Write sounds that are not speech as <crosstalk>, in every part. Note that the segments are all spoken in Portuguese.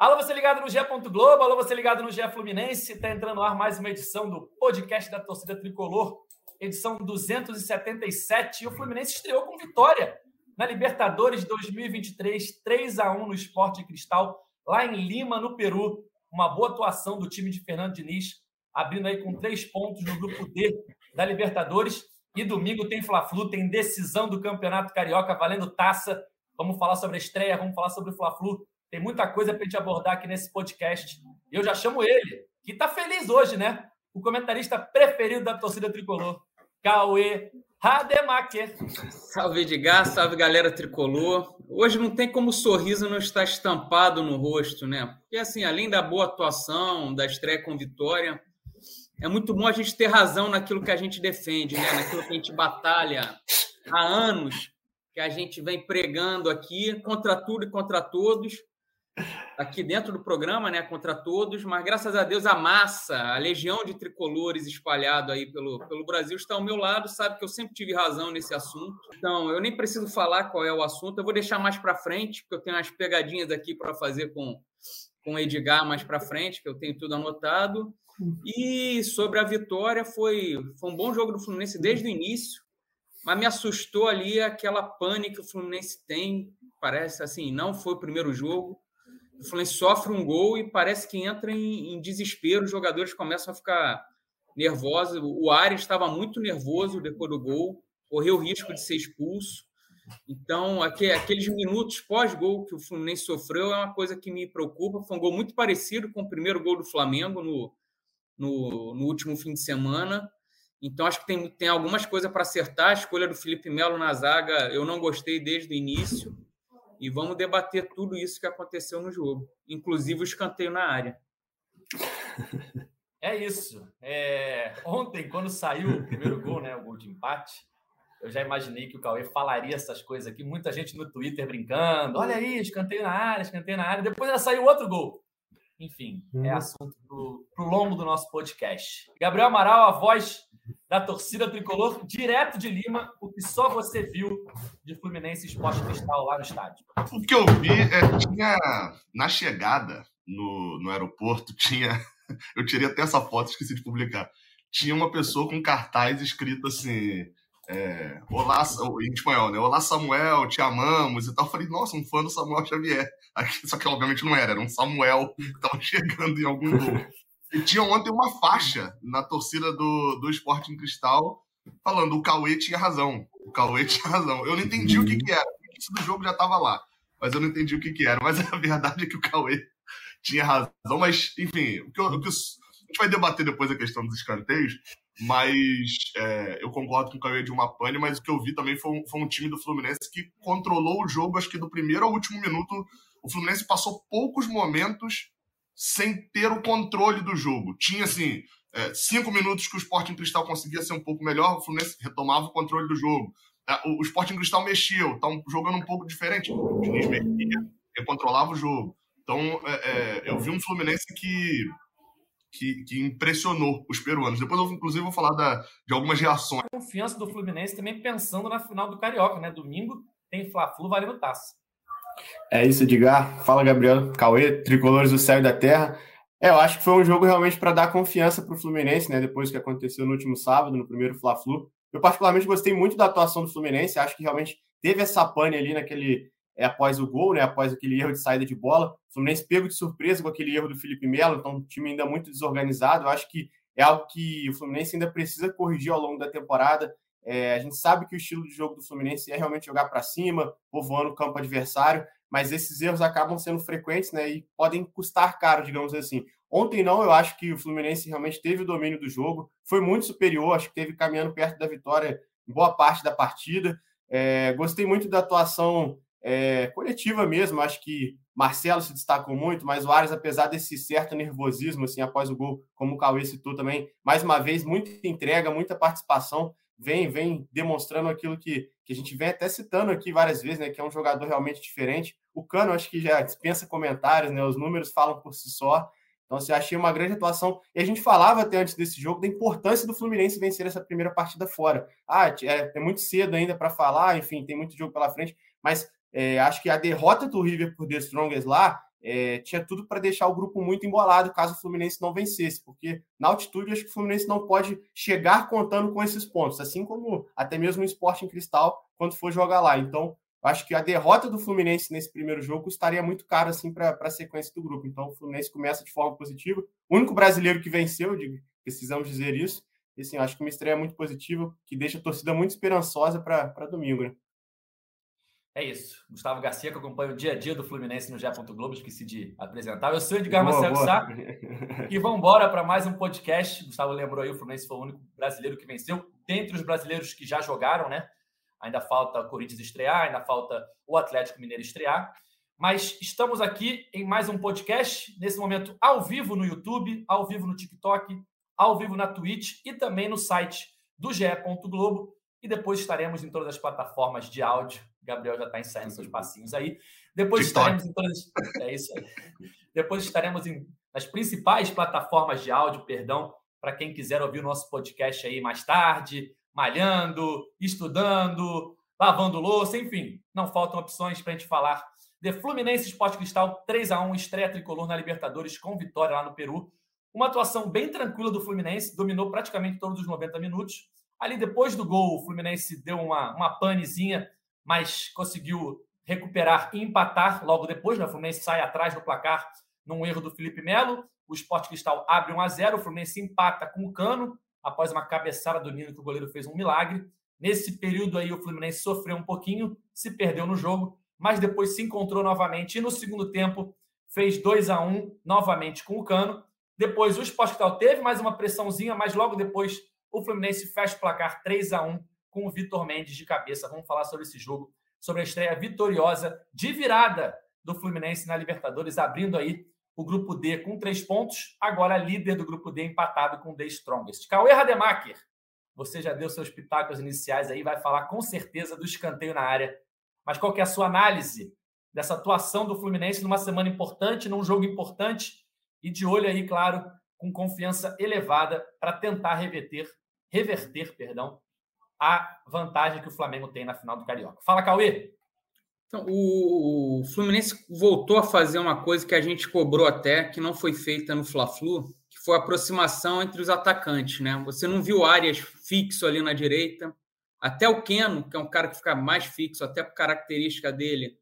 Alô, você ligado no GE. Globo, alô, você ligado no GE Fluminense. Está entrando no ar mais uma edição do podcast da torcida tricolor, edição 277. E o Fluminense estreou com vitória na Libertadores 2023, 3 a 1 no Esporte Cristal, lá em Lima, no Peru. Uma boa atuação do time de Fernando Diniz, abrindo aí com três pontos no grupo D da Libertadores. E domingo tem Fla-Flu, tem decisão do Campeonato Carioca valendo taça. Vamos falar sobre a estreia, vamos falar sobre o Fla-Flu tem muita coisa para a gente abordar aqui nesse podcast. E eu já chamo ele, que está feliz hoje, né? O comentarista preferido da torcida tricolor, Cauê Rademacher. Salve Edgar, salve galera tricolor. Hoje não tem como o sorriso não estar estampado no rosto, né? Porque assim, além da boa atuação, da estreia com vitória, é muito bom a gente ter razão naquilo que a gente defende, né? Naquilo que a gente batalha há anos, que a gente vem pregando aqui contra tudo e contra todos aqui dentro do programa, né, contra todos, mas graças a Deus a massa, a legião de tricolores espalhado aí pelo, pelo Brasil está ao meu lado, sabe que eu sempre tive razão nesse assunto. Então, eu nem preciso falar qual é o assunto, eu vou deixar mais para frente, porque eu tenho umas pegadinhas aqui para fazer com com o Edgar mais para frente, que eu tenho tudo anotado. E sobre a vitória, foi, foi um bom jogo do Fluminense desde o início, mas me assustou ali aquela pane que o Fluminense tem. Parece assim, não foi o primeiro jogo o Fluminense sofre um gol e parece que entra em, em desespero, os jogadores começam a ficar nervosos. O Ares estava muito nervoso depois do gol, correu o risco de ser expulso. Então, aqueles minutos pós-gol que o Fluminense sofreu é uma coisa que me preocupa. Foi um gol muito parecido com o primeiro gol do Flamengo no, no, no último fim de semana. Então, acho que tem, tem algumas coisas para acertar. A escolha do Felipe Melo na zaga eu não gostei desde o início e vamos debater tudo isso que aconteceu no jogo, inclusive o escanteio na área. É isso. É... Ontem, quando saiu o primeiro gol, né, o gol de empate, eu já imaginei que o Cauê falaria essas coisas aqui. Muita gente no Twitter brincando. Olha aí, escanteio na área, escanteio na área. Depois já saiu outro gol. Enfim, é uhum. assunto para o longo do nosso podcast. Gabriel Amaral, a voz da torcida tricolor, direto de Lima, o que só você viu de Fluminense Esporte Cristal lá no estádio. O que eu vi é tinha na chegada no, no aeroporto, <laughs> tinha. Eu tirei até essa foto, esqueci de publicar. Tinha uma pessoa com cartaz escrito assim. É, Olá, em espanhol, né? Olá, Samuel, te amamos e tal. Eu falei, nossa, um fã do Samuel Xavier. <laughs> Aqui, só que obviamente não era, era um Samuel que estava chegando em algum gol. E tinha ontem uma faixa na torcida do, do Esporte em Cristal falando o Cauê tinha razão. O Cauê tinha razão. Eu não entendi o que, que era. O início do jogo já estava lá. Mas eu não entendi o que, que era. Mas a verdade é que o Cauê tinha razão. Mas, enfim, o que, eu, o que eu, a gente vai debater depois a questão dos escanteios. Mas é, eu concordo com o Cauê de uma pane, mas o que eu vi também foi um, foi um time do Fluminense que controlou o jogo, acho que do primeiro ao último minuto. O Fluminense passou poucos momentos sem ter o controle do jogo. Tinha, assim, é, cinco minutos que o Sporting Cristal conseguia ser um pouco melhor, o Fluminense retomava o controle do jogo. É, o, o Sporting Cristal mexeu, tá jogando um pouco diferente. O Diniz mexia, ele controlava o jogo. Então, é, é, eu vi um Fluminense que, que, que, impressionou os peruanos. Depois, eu, inclusive, vou falar da, de algumas reações. A confiança do Fluminense também pensando na final do Carioca, né? Domingo tem Fla-Flu valendo taça. É isso, Edgar. Fala, Gabriel. Cauê, tricolores do céu e da terra. É, eu acho que foi um jogo realmente para dar confiança para o Fluminense, né? Depois que aconteceu no último sábado, no primeiro Fla-Flu. Eu, particularmente, gostei muito da atuação do Fluminense. Acho que realmente teve essa pane ali naquele. É, após o gol, né? Após aquele erro de saída de bola. O Fluminense pego de surpresa com aquele erro do Felipe Melo, então o time ainda muito desorganizado. Eu acho que é algo que o Fluminense ainda precisa corrigir ao longo da temporada. É, a gente sabe que o estilo de jogo do Fluminense é realmente jogar para cima, povoando o campo adversário, mas esses erros acabam sendo frequentes né, e podem custar caro, digamos assim. Ontem não, eu acho que o Fluminense realmente teve o domínio do jogo, foi muito superior, acho que teve caminhando perto da vitória em boa parte da partida. É, gostei muito da atuação é, coletiva mesmo, acho que Marcelo se destacou muito, mas o Ares, apesar desse certo nervosismo assim após o gol, como o Cauê citou também, mais uma vez, muita entrega, muita participação vem, vem demonstrando aquilo que, que a gente vem até citando aqui várias vezes, né? Que é um jogador realmente diferente. O Cano, acho que já dispensa comentários, né? Os números falam por si só. Então, assim, achei uma grande atuação. E a gente falava até antes desse jogo da importância do Fluminense vencer essa primeira partida fora. Ah, é, é muito cedo ainda para falar, enfim, tem muito jogo pela frente, mas é, acho que a derrota do River por The Strongest lá é, tinha tudo para deixar o grupo muito embolado caso o Fluminense não vencesse, porque na altitude acho que o Fluminense não pode chegar contando com esses pontos, assim como até mesmo o Esporte em Cristal quando for jogar lá. Então, acho que a derrota do Fluminense nesse primeiro jogo estaria muito caro assim para a sequência do grupo. Então, o Fluminense começa de forma positiva. O único brasileiro que venceu, precisamos dizer isso. E, assim, acho que uma estreia muito positiva, que deixa a torcida muito esperançosa para domingo. Né? É isso. Gustavo Garcia, que acompanha o dia a dia do Fluminense no Gé. Globo, esqueci de apresentar. Eu sou Edgar Marcelo Sá. <laughs> E vamos embora para mais um podcast. Gustavo lembrou aí, o Fluminense foi o único brasileiro que venceu. Dentre os brasileiros que já jogaram, né? Ainda falta o Corinthians estrear, ainda falta o Atlético Mineiro estrear. Mas estamos aqui em mais um podcast, nesse momento ao vivo no YouTube, ao vivo no TikTok, ao vivo na Twitch e também no site do GE. Globo. E depois estaremos em todas as plataformas de áudio. Gabriel já está ensaiando seus passinhos aí. Depois TikTok. estaremos em todas. É isso aí. Depois estaremos em, nas principais plataformas de áudio, perdão, para quem quiser ouvir o nosso podcast aí mais tarde, malhando, estudando, lavando louça, enfim. Não faltam opções para a gente falar de Fluminense Esporte Cristal 3 a 1 estreia tricolor na Libertadores com vitória lá no Peru. Uma atuação bem tranquila do Fluminense, dominou praticamente todos os 90 minutos. Ali depois do gol, o Fluminense deu uma, uma panezinha, mas conseguiu recuperar e empatar logo depois. Né? O Fluminense sai atrás do placar num erro do Felipe Melo. O Esporte Cristal abre 1 a 0 o Fluminense empata com o Cano, após uma cabeçada do Nino que o goleiro fez um milagre. Nesse período aí, o Fluminense sofreu um pouquinho, se perdeu no jogo, mas depois se encontrou novamente e no segundo tempo fez 2 a 1 novamente com o Cano. Depois o Sport Cristal teve mais uma pressãozinha, mas logo depois o Fluminense fecha o placar 3 a 1 com o Vitor Mendes de cabeça. Vamos falar sobre esse jogo, sobre a estreia vitoriosa de virada do Fluminense na Libertadores, abrindo aí o grupo D com três pontos, agora líder do grupo D empatado com o The Strongest. Cauê Rademacher, você já deu seus pitacos iniciais aí, vai falar com certeza do escanteio na área. Mas qual que é a sua análise dessa atuação do Fluminense numa semana importante, num jogo importante e de olho aí, claro, com confiança elevada para tentar reverter, reverter, perdão, a vantagem que o Flamengo tem na final do Carioca. Fala, Cauê! Então, o Fluminense voltou a fazer uma coisa que a gente cobrou até, que não foi feita no Fla-Flu, que foi a aproximação entre os atacantes, né? Você não viu áreas fixo ali na direita, até o Keno, que é um cara que fica mais fixo, até por característica dele,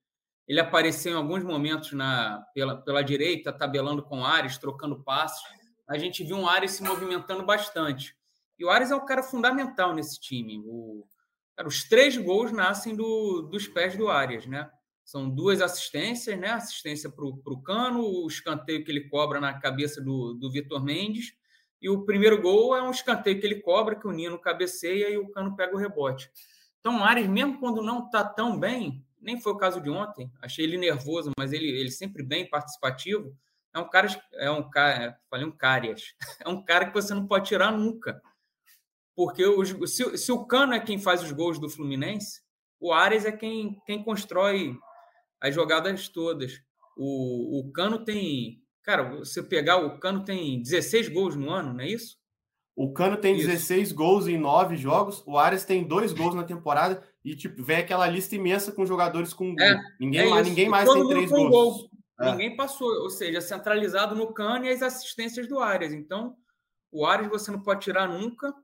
ele apareceu em alguns momentos na, pela, pela direita, tabelando com o Ares, trocando passos. A gente viu um Ares se movimentando bastante. E o Ares é um cara fundamental nesse time. O, cara, os três gols nascem do, dos pés do Arias, né? São duas assistências, né? Assistência para o Cano, o escanteio que ele cobra na cabeça do, do Vitor Mendes. E o primeiro gol é um escanteio que ele cobra, que o Nino cabeceia e o Cano pega o rebote. Então, o Ares, mesmo quando não está tão bem, nem foi o caso de ontem, achei ele nervoso, mas ele, ele sempre bem participativo. É um cara, é um cara, falei um carias, <laughs> é um cara que você não pode tirar nunca. Porque os, se, se o Cano é quem faz os gols do Fluminense, o Ares é quem, quem constrói as jogadas todas. O, o Cano tem. Cara, você pegar o Cano tem 16 gols no ano, não é isso? O Cano tem isso. 16 gols em 9 jogos, o Ares tem dois gols na temporada e tipo, vem aquela lista imensa com jogadores com gol. É, ninguém, é ninguém mais tem três gols. Gol. É. Ninguém passou, ou seja, centralizado no Cano e as assistências do Arias. Então, o Arias você não pode tirar nunca.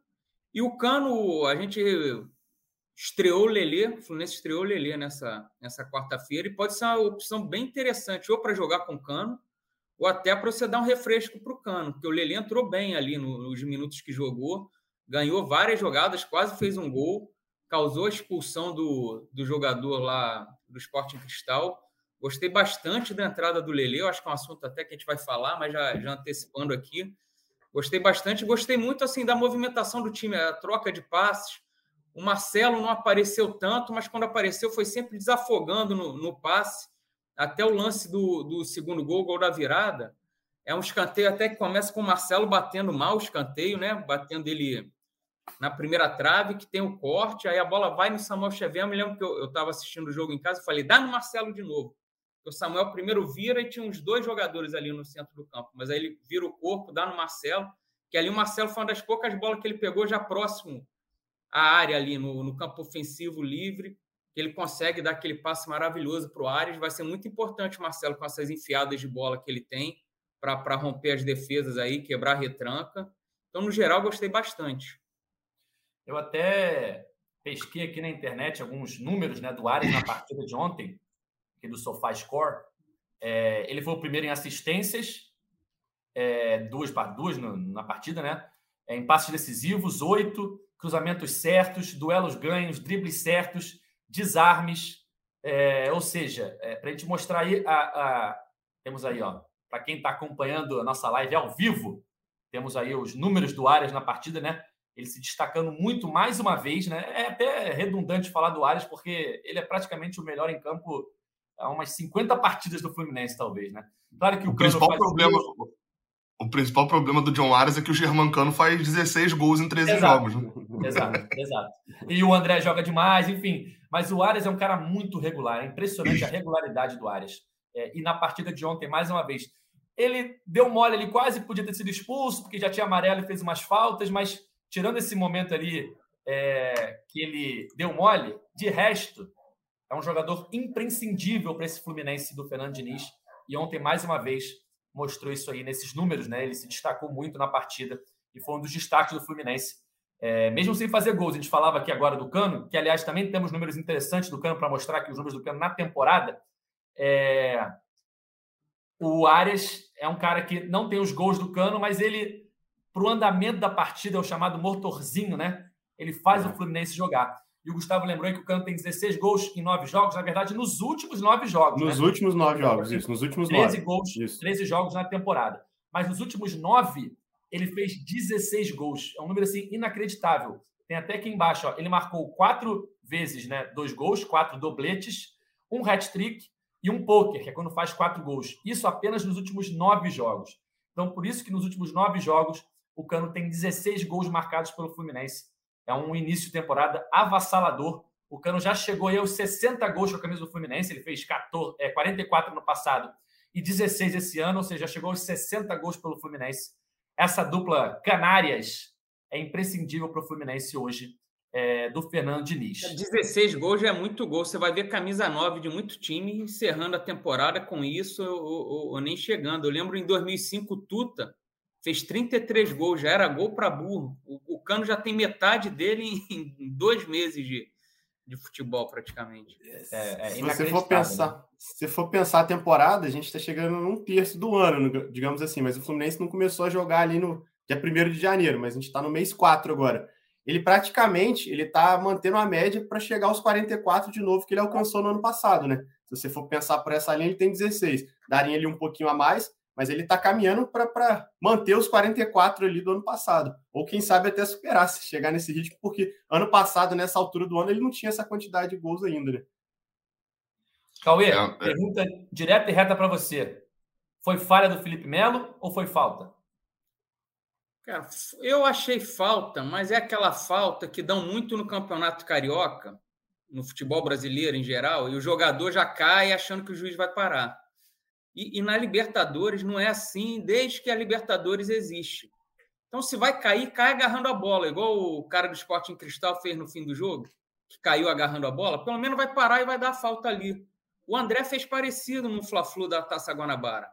E o Cano, a gente estreou o Lelê, o Fluminense estreou o Lelê nessa, nessa quarta-feira, e pode ser uma opção bem interessante, ou para jogar com o Cano, ou até para você dar um refresco para o Cano, porque o Lelê entrou bem ali nos minutos que jogou, ganhou várias jogadas, quase fez um gol causou a expulsão do, do jogador lá do Esporte Cristal. Gostei bastante da entrada do Lele, eu acho que é um assunto até que a gente vai falar, mas já, já antecipando aqui. Gostei bastante, gostei muito assim da movimentação do time, a troca de passes. O Marcelo não apareceu tanto, mas quando apareceu foi sempre desafogando no, no passe. Até o lance do, do segundo gol, gol da virada. É um escanteio até que começa com o Marcelo batendo mal o escanteio, né? Batendo ele na primeira trave, que tem o corte, aí a bola vai no Samuel Xavier. Eu me lembro que eu estava assistindo o jogo em casa falei, dá no Marcelo de novo. O Samuel primeiro vira e tinha uns dois jogadores ali no centro do campo, mas aí ele vira o corpo, dá no Marcelo, que ali o Marcelo foi uma das poucas bolas que ele pegou já próximo à área ali, no, no campo ofensivo livre. que ele consegue dar aquele passe maravilhoso para o Ares. Vai ser muito importante, Marcelo, com essas enfiadas de bola que ele tem para romper as defesas aí, quebrar a retranca. Então, no geral, gostei bastante. Eu até pesquei aqui na internet alguns números né, do Ares na partida de ontem, aqui do SofaScore. É, ele foi o primeiro em assistências, é, duas, duas no, na partida, né? É, em passes decisivos, oito, cruzamentos certos, duelos ganhos, dribles certos, desarmes. É, ou seja, é, para a gente mostrar aí, a, a, temos aí, ó, para quem está acompanhando a nossa live ao vivo, temos aí os números do Arias na partida, né? Ele se destacando muito mais uma vez, né? É até redundante falar do Arias, porque ele é praticamente o melhor em campo há umas 50 partidas do Fluminense, talvez, né? Claro que o, o principal problema. O principal problema do John Arias é que o Germancano faz 16 gols em 13 exato, jogos. Né? Exato, exato. E o André joga demais, enfim. Mas o Arias é um cara muito regular. É impressionante a regularidade do Arias. É, e na partida de ontem, mais uma vez, ele deu mole ali, quase podia ter sido expulso, porque já tinha amarelo e fez umas faltas, mas tirando esse momento ali é, que ele deu mole, de resto, é um jogador imprescindível para esse Fluminense do Fernando Diniz. E ontem, mais uma vez, mostrou isso aí nesses números, né? Ele se destacou muito na partida e foi um dos destaques do Fluminense. É, mesmo sem fazer gols, a gente falava aqui agora do Cano, que aliás também temos números interessantes do Cano para mostrar aqui os números do Cano na temporada. É, o Arias é um cara que não tem os gols do Cano, mas ele, para o andamento da partida, é o chamado motorzinho, né? Ele faz o uhum. Fluminense jogar. E o Gustavo lembrou que o Cano tem 16 gols em nove jogos, na verdade, nos últimos nove jogos. Nos né? últimos nove jogos, isso, nos últimos 13 nove. gols, isso. 13 jogos na temporada. Mas nos últimos nove, ele fez 16 gols. É um número assim inacreditável. Tem até aqui embaixo, ó, ele marcou quatro vezes, né? Dois gols, quatro dobletes, um hat-trick e um poker, que é quando faz quatro gols. Isso apenas nos últimos nove jogos. Então, por isso que nos últimos nove jogos, o Cano tem 16 gols marcados pelo Fluminense. É um início de temporada avassalador. O Cano já chegou aí aos 60 gols com a camisa do Fluminense. Ele fez 14, é, 44 no passado e 16 esse ano, ou seja, chegou aos 60 gols pelo Fluminense. Essa dupla Canárias é imprescindível para o Fluminense hoje é, do Fernando Diniz. 16 gols já é muito gol. Você vai ver camisa 9 de muito time encerrando a temporada com isso ou, nem chegando. Eu lembro em 2005, Tuta fez 33 gols, já era gol para burro. O, o, Cano já tem metade dele em, dois meses de, de futebol, praticamente. É, é se você for pensar, né? se for pensar a temporada, a gente está chegando num terço do ano, digamos assim, mas o Fluminense não começou a jogar ali no dia 1 de janeiro, mas a gente está no mês 4 agora ele praticamente ele está mantendo a média para chegar aos 44 de novo que ele alcançou no ano passado, né? Se você for pensar por essa linha, ele tem 16. Daria ele um pouquinho a mais, mas ele está caminhando para manter os 44 ali do ano passado. Ou quem sabe até superar, se chegar nesse ritmo, porque ano passado, nessa altura do ano, ele não tinha essa quantidade de gols ainda, né? Cauê, é, é. pergunta direta e reta para você. Foi falha do Felipe Melo ou foi falta? Cara, eu achei falta, mas é aquela falta que dão muito no campeonato carioca, no futebol brasileiro em geral, e o jogador já cai achando que o juiz vai parar. E, e na Libertadores não é assim desde que a Libertadores existe. Então, se vai cair, cai agarrando a bola, igual o cara do esporte em cristal fez no fim do jogo, que caiu agarrando a bola, pelo menos vai parar e vai dar falta ali. O André fez parecido no Fla-Flu da Taça Guanabara.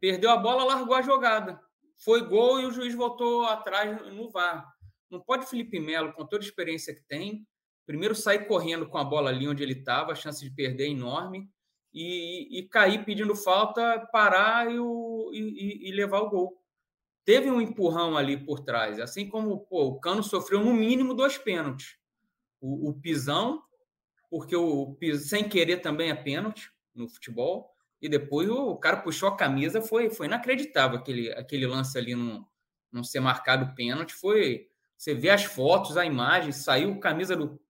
Perdeu a bola, largou a jogada foi gol e o juiz voltou atrás no VAR. Não pode Felipe Melo, com toda a experiência que tem, primeiro sair correndo com a bola ali onde ele estava, a chance de perder é enorme, e, e cair pedindo falta, parar e, o, e, e, levar o gol. Teve um empurrão ali por trás, assim como pô, o Cano sofreu no mínimo dois pênaltis. O, o pisão, porque o, o sem querer também é pênalti no futebol, e depois o cara puxou a camisa, foi, foi inacreditável aquele, aquele lance ali não, não ser marcado pênalti. Foi. Você vê as fotos, a imagem, saiu camisa do,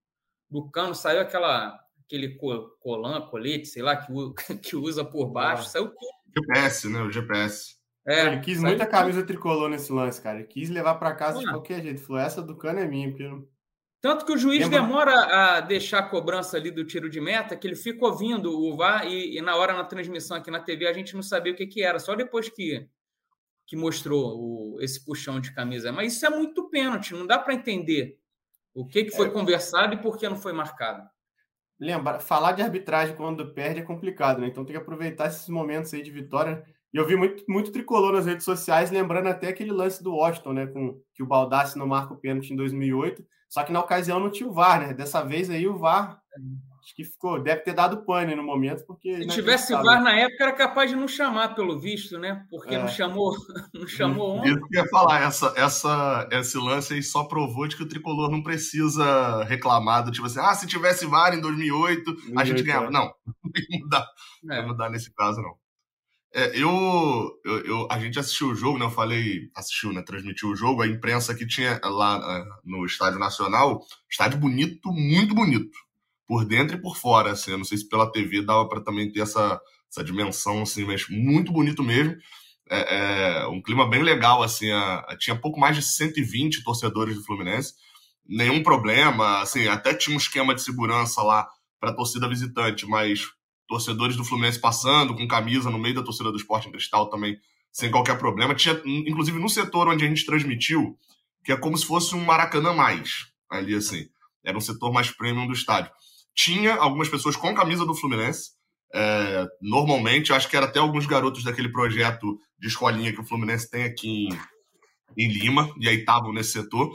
do cano, saiu aquela aquele colã, colete, sei lá, que, <laughs> que usa por baixo, ah. saiu tudo. GPS, né? O GPS. É, ele quis muita camisa tricolor nesse lance, cara. Ele quis levar para casa de qualquer jeito. Falou, essa do cano é minha, porque tanto que o juiz Lembra... demora a deixar a cobrança ali do tiro de meta, que ele fica ouvindo o VAR e, e, na hora na transmissão aqui na TV a gente não sabia o que, que era, só depois que, que mostrou o, esse puxão de camisa. Mas isso é muito pênalti, não dá para entender o que, que foi é. conversado e por que não foi marcado. Lembrar, falar de arbitragem quando perde é complicado, né? Então tem que aproveitar esses momentos aí de vitória. E eu vi muito, muito tricolor nas redes sociais, lembrando até aquele lance do Washington, né? Com que o Baldassi não marca o pênalti em 2008. Só que na ocasião não tinha o VAR, né? Dessa vez aí o VAR acho que ficou, deve ter dado pane no momento, porque. Se tivesse VAR na época, era capaz de não chamar, pelo visto, né? Porque é. <laughs> não chamou, não chamou ontem. Isso que eu ia falar, essa, essa, esse lance aí só provou de que o tricolor não precisa reclamar do tipo assim, ah, se tivesse VAR em 2008, 2008 a gente ganhava. É. Não, <laughs> não ia mudar, é. não ia mudar nesse caso, não. É, eu, eu, eu, a gente assistiu o jogo, né? Eu falei, assistiu, né? Transmitiu o jogo. A imprensa que tinha lá uh, no Estádio Nacional, estádio bonito, muito bonito, por dentro e por fora. Assim, eu não sei se pela TV dava para também ter essa, essa dimensão, assim, mas muito bonito mesmo. É, é um clima bem legal, assim. A, a, tinha pouco mais de 120 torcedores do Fluminense, nenhum problema, assim. Até tinha um esquema de segurança lá para torcida visitante, mas torcedores do Fluminense passando com camisa no meio da torcida do Esporte em Cristal também, sem qualquer problema. Tinha, inclusive, no setor onde a gente transmitiu, que é como se fosse um Maracanã mais, ali assim. Era um setor mais premium do estádio. Tinha algumas pessoas com camisa do Fluminense, é, normalmente, acho que era até alguns garotos daquele projeto de escolinha que o Fluminense tem aqui em, em Lima, e aí estavam nesse setor.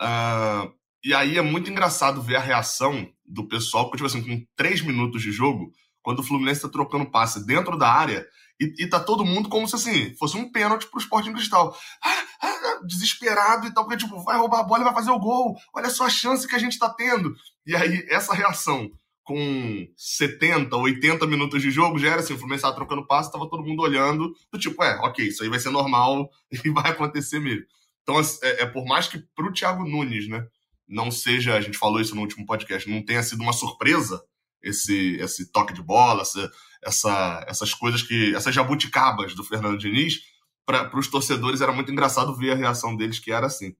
Uh, e aí é muito engraçado ver a reação do pessoal, porque, tipo assim, com três minutos de jogo, quando o Fluminense está trocando passe dentro da área e, e tá todo mundo como se assim, fosse um pênalti pro Sporting Cristal. Ah, ah, desesperado e tal, porque tipo, vai roubar a bola e vai fazer o gol. Olha só a chance que a gente tá tendo. E aí, essa reação com 70, 80 minutos de jogo, já era assim, o Fluminense tava trocando passe, tava todo mundo olhando, do tipo, é, ok, isso aí vai ser normal <laughs> e vai acontecer mesmo. Então, é, é por mais que pro Thiago Nunes, né, não seja, a gente falou isso no último podcast, não tenha sido uma surpresa, esse, esse toque de bola, essa, essa, essas coisas que. essas jabuticabas do Fernando Diniz, para os torcedores era muito engraçado ver a reação deles, que era assim.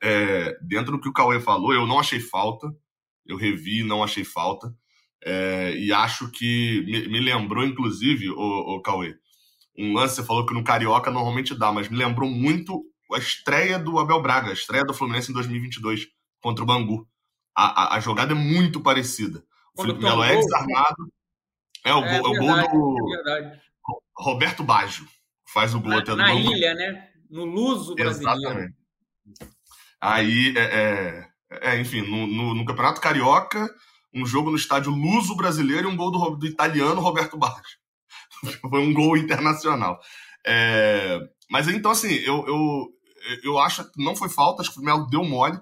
É, dentro do que o Cauê falou, eu não achei falta, eu revi, não achei falta. É, e acho que me, me lembrou, inclusive, o, o Cauê, um lance, você falou que no Carioca normalmente dá, mas me lembrou muito a estreia do Abel Braga, a estreia do Fluminense em 2022 contra o Bangu. A, a, a jogada é muito parecida. O Felipe Melo é desarmado. É o, é, gol, é o gol do é Roberto Baggio. Faz o gol na, até Na ilha, né? No Luso brasileiro. Exatamente. Aí, é, é, enfim, no, no, no, Campeonato Carioca, um jogo no estádio Luso brasileiro e um gol do, do italiano Roberto Baggio. <laughs> Foi um gol internacional. É, mas então, assim, eu, eu, eu acho que não foi falta, acho que o Melo deu mole.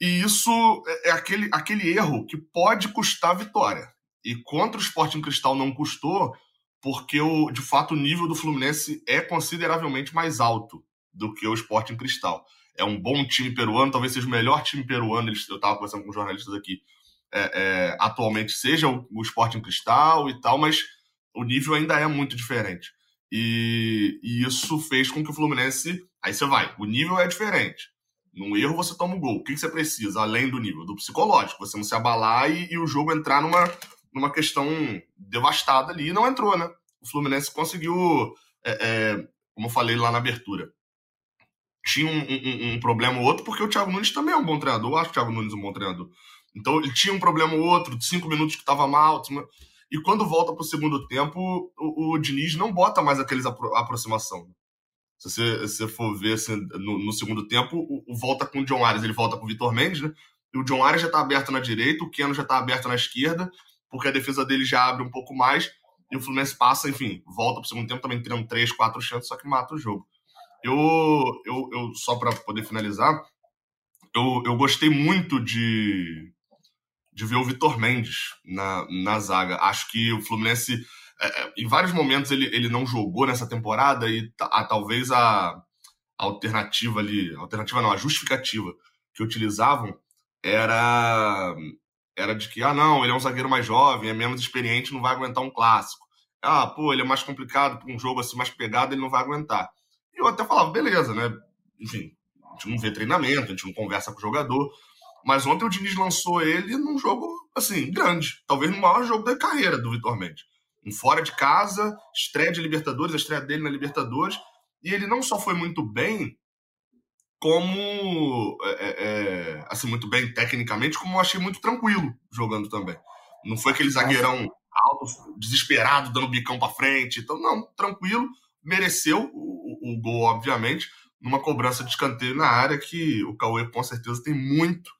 E isso é, é aquele, aquele erro que pode custar vitória. E contra o Sporting Cristal não custou, porque o, de fato o nível do Fluminense é consideravelmente mais alto do que o Sporting Cristal. É um bom time peruano, talvez seja o melhor time peruano. Eu estava conversando com jornalistas aqui. É, é, atualmente seja o, o Sporting Cristal e tal, mas o nível ainda é muito diferente. E, e, isso fez com que o Fluminense. Aí você vai, o nível é diferente. Num erro você toma um gol. O que você precisa, além do nível? Do psicológico. Você não se abalar e, e o jogo entrar numa, numa questão devastada ali. E não entrou, né? O Fluminense conseguiu, é, é, como eu falei lá na abertura, tinha um, um, um, problema ou outro, porque o Thiago Nunes também é um bom treinador. Eu acho o Thiago Nunes um bom treinador. Então ele tinha um problema ou outro, cinco minutos que estava mal. E quando volta para o segundo tempo, o, o Diniz não bota mais aqueles apro aproximação. Se você, se for ver assim, no, no, segundo tempo, o, o, volta com o John Arias, ele volta com o Vitor Mendes, né? E o John Arias já está aberto na direita, o Keno já está aberto na esquerda, porque a defesa dele já abre um pouco mais, e o Fluminense passa, enfim, volta para o segundo tempo também tendo três, quatro chances, só que mata o jogo. Eu, eu, eu só para poder finalizar, eu, eu gostei muito de, de ver o Vitor Mendes na, na zaga. Acho que o Fluminense é, é, em vários momentos ele, ele não jogou nessa temporada e a, talvez a, a alternativa ali, a alternativa não, a justificativa que utilizavam era era de que, ah, não, ele é um zagueiro mais jovem, é menos experiente, não vai aguentar um clássico. Ah, pô, ele é mais complicado para um jogo assim mais pegado, ele não vai aguentar. Eu até falava, beleza, né? Enfim, a gente não vê treinamento, a gente não conversa com o jogador. Mas ontem o Diniz lançou ele num jogo, assim, grande. Talvez no maior jogo da carreira do Vitor Mendes um fora de casa, estreia de Libertadores, a estreia dele na Libertadores. E ele não só foi muito bem, como é, é, é, assim muito bem tecnicamente, como eu achei muito tranquilo jogando também. Não foi aquele zagueirão alto, desesperado, dando bicão para frente. Então, não, tranquilo, mereceu o, o, gol, obviamente, numa cobrança de escanteio na área que o Cauê com certeza tem muito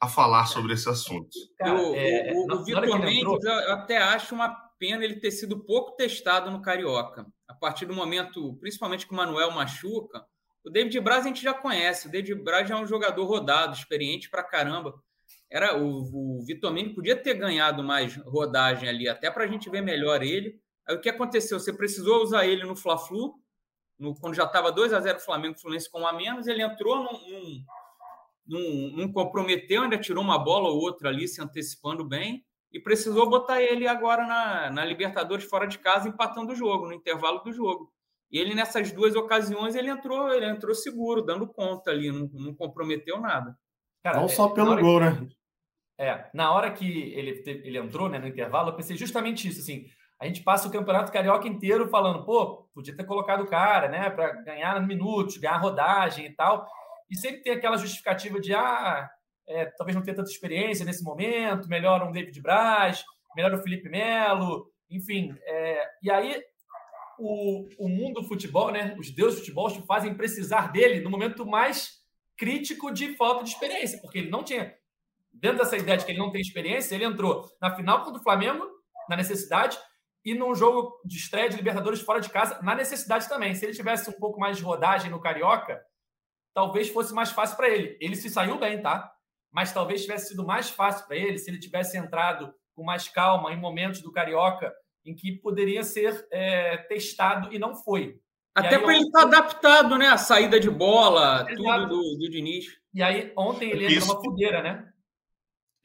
a falar sobre esse assunto. Cara, o, é, o, o Vitor Mendes, eu até acho uma pena ele ter sido pouco testado no Carioca. A partir do momento, principalmente que o Manuel machuca, o David Braz a gente já conhece. O David Braz já é um jogador rodado, experiente pra caramba. Era o, o Vitor Mini podia ter ganhado mais rodagem ali, até para a gente ver melhor ele. Aí o que aconteceu? Você precisou usar ele no Fla-Flu, no, quando já estava 2 a 0 Flamengo Fluminense com um a menos, ele entrou num, num, num, comprometeu, ainda tirou uma bola ou outra ali, se antecipando bem, e precisou botar ele agora na, na Libertadores fora de casa, empatando o jogo, no intervalo do jogo. E ele, nessas duas ocasiões, ele entrou, ele entrou seguro, dando conta ali, não, não comprometeu nada. Cara, não só é, pelo gol, né? É, na hora que ele, ele entrou né, no intervalo, eu pensei justamente isso, assim, a gente passa o campeonato carioca inteiro falando, pô, podia ter colocado o cara, né, para ganhar minutos, ganhar rodagem e tal, e sempre tem aquela justificativa de, ah, é, talvez não tenha tanta experiência nesse momento, melhor um David Braz, melhor o Felipe Melo, enfim, é, e aí o, o mundo do futebol, né? Os deuses do futebol te fazem precisar dele no momento mais crítico de falta de experiência, porque ele não tinha. Dentro dessa ideia de que ele não tem experiência, ele entrou na final contra o Flamengo, na necessidade, e num jogo de estreia de Libertadores fora de casa, na necessidade também. Se ele tivesse um pouco mais de rodagem no Carioca, talvez fosse mais fácil para ele. Ele se saiu bem, tá? Mas talvez tivesse sido mais fácil para ele se ele tivesse entrado com mais calma em momentos do Carioca em que poderia ser é, testado e não foi. Até para ele estar tá adaptado, né? A saída de bola, Exato. tudo do, do Diniz. E aí, ontem ele entrou numa fogueira, né?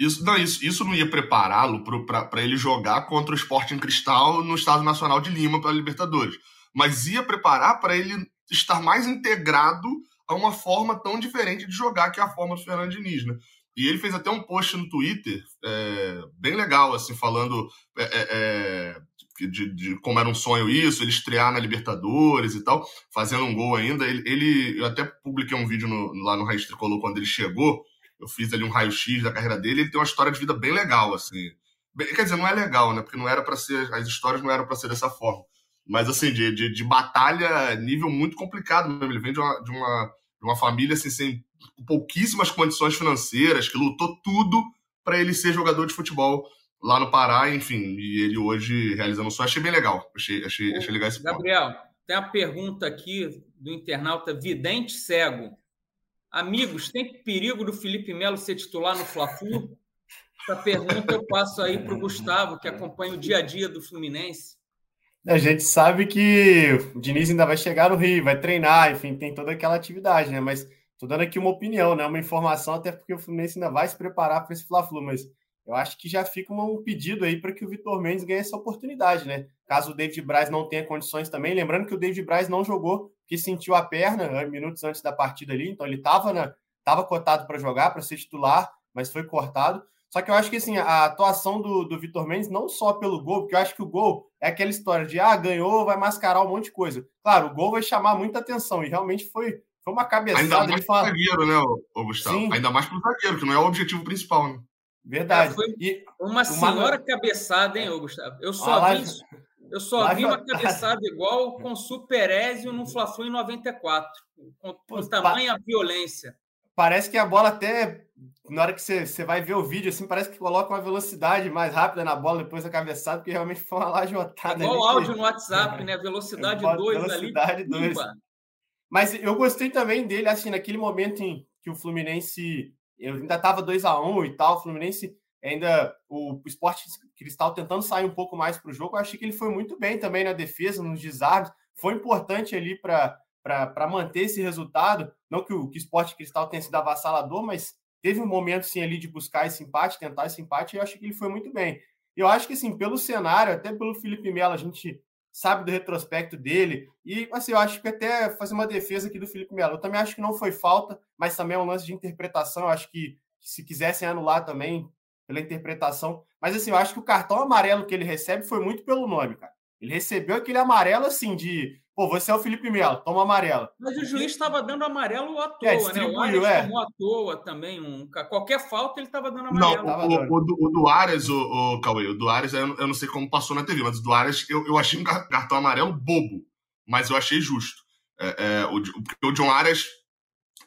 Isso não, isso, isso não ia prepará-lo para ele jogar contra o Sporting Cristal no Estado Nacional de Lima para a Libertadores. Mas ia preparar para ele estar mais integrado a uma forma tão diferente de jogar que é a forma do Fernando Diniz, né? E ele fez até um post no Twitter é, bem legal, assim, falando é, é, é de, de, como era um sonho isso, ele estrear na Libertadores e tal, fazendo um gol ainda. Ele, ele eu até publiquei um vídeo no, lá no Raiz Tricolor quando ele chegou. Eu fiz ali um raio-x da carreira dele. Ele tem uma história de vida bem legal, assim. Bem, quer dizer, não é legal, né? Porque não era para ser. As histórias não eram para ser dessa forma. Mas, assim, de, de, de, batalha nível muito complicado mesmo. Ele vem de uma, de uma, de uma família, assim, sem pouquíssimas condições financeiras, que lutou tudo para ele ser jogador de futebol lá no Pará, enfim, e ele hoje realizando o sonho. Achei bem legal. Achei, achei, achei legal esse Gabriel, ponto. tem a pergunta aqui do internauta Vidente Cego. Amigos, tem perigo do Felipe Melo ser titular no Fla-Flu? Essa pergunta eu passo aí para o Gustavo, que acompanha o dia a dia do Fluminense. A gente sabe que o Diniz ainda vai chegar no Rio, vai treinar, enfim, tem toda aquela atividade, né? Mas estou dando aqui uma opinião, né? Uma informação, até porque o Fluminense ainda vai se preparar para esse Fla-Flu, mas eu acho que já fica um pedido aí para que o Vitor Mendes ganhe essa oportunidade, né? Caso o David Braz não tenha condições também, lembrando que o David Braz não jogou, porque sentiu a perna né, minutos antes da partida ali, então ele estava tava cotado para jogar, para ser titular, mas foi cortado. Só que eu acho que assim, a atuação do, do Vitor Mendes, não só pelo gol, porque eu acho que o gol é aquela história de ah, ganhou, vai mascarar um monte de coisa. Claro, o gol vai chamar muita atenção, e realmente foi, foi uma cabeçada. Ainda mais para o zagueiro, né, ô, Gustavo? Sim. Ainda mais para o zagueiro, que não é o objetivo principal, né? Verdade. foi e uma senhora uma... cabeçada, hein, Gustavo? Eu só ah, vi, eu só vi uma <laughs> cabeçada igual com Superézio no Fla-Flu em 94, com, com tamanha violência. Parece que a bola até na hora que você, você vai ver o vídeo, assim, parece que coloca uma velocidade mais rápida na bola depois da cabeçada, porque realmente foi uma lajotada. Igual o áudio no WhatsApp, né? <laughs> Velocidade 2 ali. Velocidade 2. Mas eu gostei também dele, assim, naquele momento em que o Fluminense eu ainda estava 2 a 1 um e tal, o Fluminense ainda o Esporte Cristal tentando sair um pouco mais para o jogo. Eu achei que ele foi muito bem também na defesa, nos desarmes. Foi importante ali para manter esse resultado. Não que o, que o Esporte Cristal tenha sido avassalador, mas teve um momento sim ali de buscar esse empate, tentar esse empate, e eu acho que ele foi muito bem. Eu acho que assim, pelo cenário, até pelo Felipe Melo, a gente sabe do retrospecto dele. E assim, eu acho que até fazer uma defesa aqui do Felipe Melo. Eu também acho que não foi falta, mas também é um lance de interpretação. Eu acho que se quisessem anular também pela interpretação. Mas assim, eu acho que o cartão amarelo que ele recebe foi muito pelo nome, cara. Ele recebeu aquele amarelo assim de Pô, você é o Felipe Melo, toma amarelo. Mas o juiz estava dando amarelo à é, toa, é, né? O Arias é. tomou à toa também. Um, qualquer falta ele estava dando amarelo. Não, o, o, o, do Arias, o, o Cauê, o do Arias, eu, eu, não sei como passou na TV, mas o do Arias eu, eu achei um cartão amarelo bobo, mas eu achei justo. É, é, o, o John Arias,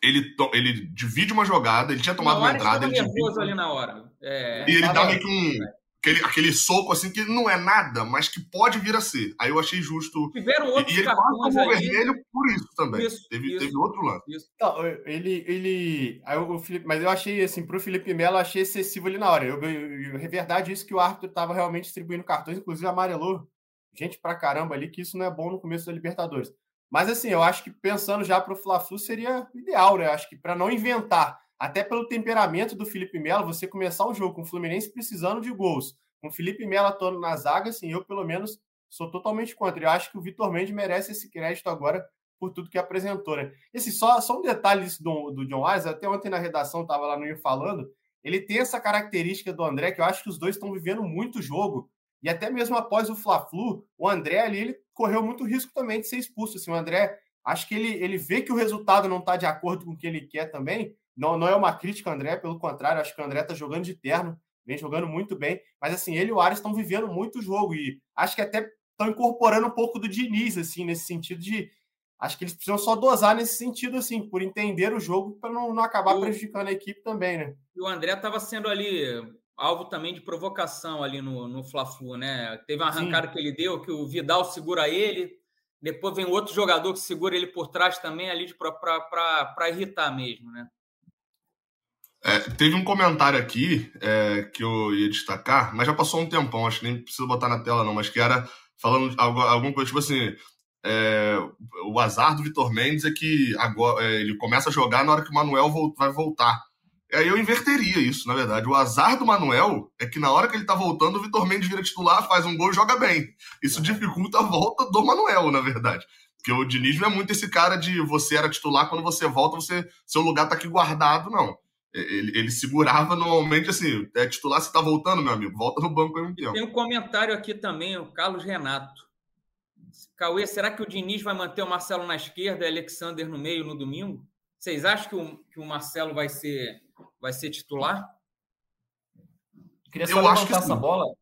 ele, ele divide uma jogada, ele tinha tomado uma entrada. Ele nervoso divide... ali na hora. É, e ele dá meio que um aquele, aquele soco assim que não é nada, mas que pode vir a ser. Aí eu achei justo. Tiveram outros e ele quase tomou vermelho por isso também. Isso, teve, isso, teve outro lance. Não, ele. ele aí o Felipe, mas eu achei assim, pro Felipe Melo, achei excessivo ali na hora. Eu, eu, é verdade isso que o árbitro estava realmente distribuindo cartões, inclusive amarelou gente pra caramba ali, que isso não é bom no começo da Libertadores. Mas assim, eu acho que pensando já pro Fla-Flu seria ideal, né? Eu acho que para não inventar até pelo temperamento do Felipe Melo, você começar o jogo com o Fluminense precisando de gols, com o Felipe Melo atuando na zaga, assim, eu pelo menos sou totalmente contra. Eu acho que o Vitor Mendes merece esse crédito agora por tudo que apresentou, né? Esse só, só um detalhe do, do John Wise, até ontem na redação estava lá no ir falando, ele tem essa característica do André, que eu acho que os dois estão vivendo muito jogo, e até mesmo após o Fla-Flu, o André ali, ele correu muito risco também de ser expulso, assim, o André, acho que ele, ele vê que o resultado não está de acordo com o que ele quer também, não, não é uma crítica, André, pelo contrário, acho que o André está jogando de terno, vem jogando muito bem, mas assim, ele e o Ares estão vivendo muito o jogo e acho que até estão incorporando um pouco do Diniz, assim, nesse sentido de. Acho que eles precisam só dosar nesse sentido, assim, por entender o jogo, para não, não acabar prejudicando a equipe também, né? E o André estava sendo ali alvo também de provocação ali no, no Fla-Flu, né? Teve uma arrancada Sim. que ele deu, que o Vidal segura ele, depois vem outro jogador que segura ele por trás também, ali para irritar mesmo, né? É, teve um comentário aqui é, que eu ia destacar, mas já passou um tempão, acho que nem preciso botar na tela não, mas que era falando algo, alguma coisa tipo assim, é, o azar do Vitor Mendes é que agora é, ele começa a jogar na hora que o Manuel vai voltar. E aí eu inverteria isso, na verdade. O azar do Manuel é que na hora que ele tá voltando, o Vitor Mendes vira titular, faz um gol e joga bem. Isso dificulta a volta do Manuel, na verdade. Porque o Diniz não é muito esse cara de você era titular, quando você volta, você seu lugar tá aqui guardado, não ele, ele, segurava normalmente assim, é titular, você tá voltando, meu amigo, volta no banco aí um tempo. Tem um comentário aqui também, o Carlos Renato. Cauê, será que o Diniz vai manter o Marcelo na esquerda e Alexander no meio no domingo? Vocês acham que o, que o Marcelo vai ser, vai ser titular? queria só Eu acho que essa bola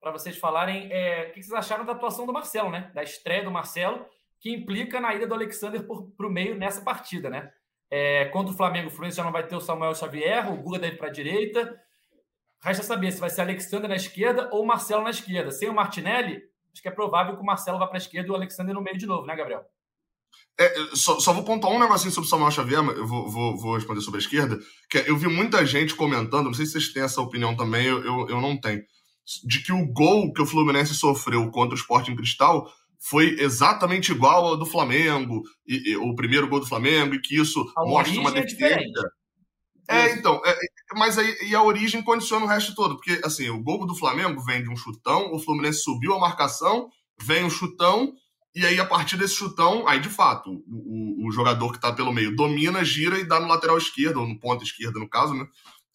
para vocês falarem é, o que vocês acharam da atuação do Marcelo, né? Da estreia do Marcelo, que implica na ida do Alexander para o meio nessa partida, né? É, contra o Flamengo, o Fluminense já não vai ter o Samuel Xavier, o Guga deve para a direita. Resta saber se vai ser Alexander na esquerda ou Marcelo na esquerda. Sem o Martinelli, acho que é provável que o Marcelo vá para a esquerda e o Alexander no meio de novo, né, Gabriel? É, só, só, vou pontuar um negocinho sobre o Samuel Xavier, eu vou, vou, vou, responder sobre a esquerda, que é, eu vi muita gente comentando, não sei se vocês têm essa opinião também, eu, eu, eu não tenho, de que o gol que o Fluminense sofreu contra o Sporting Cristal foi exatamente igual ao do Flamengo, e, e, o primeiro gol do Flamengo, e que isso a mostra uma é deficiência. É, é então, é, mas aí e a origem condiciona o resto todo, porque assim, o gol do Flamengo vem de um chutão, o Fluminense subiu a marcação, vem um chutão, e aí a partir desse chutão, aí de fato, o, o, o jogador que está pelo meio domina, gira e dá no lateral esquerdo, ou no ponto esquerdo no caso, né,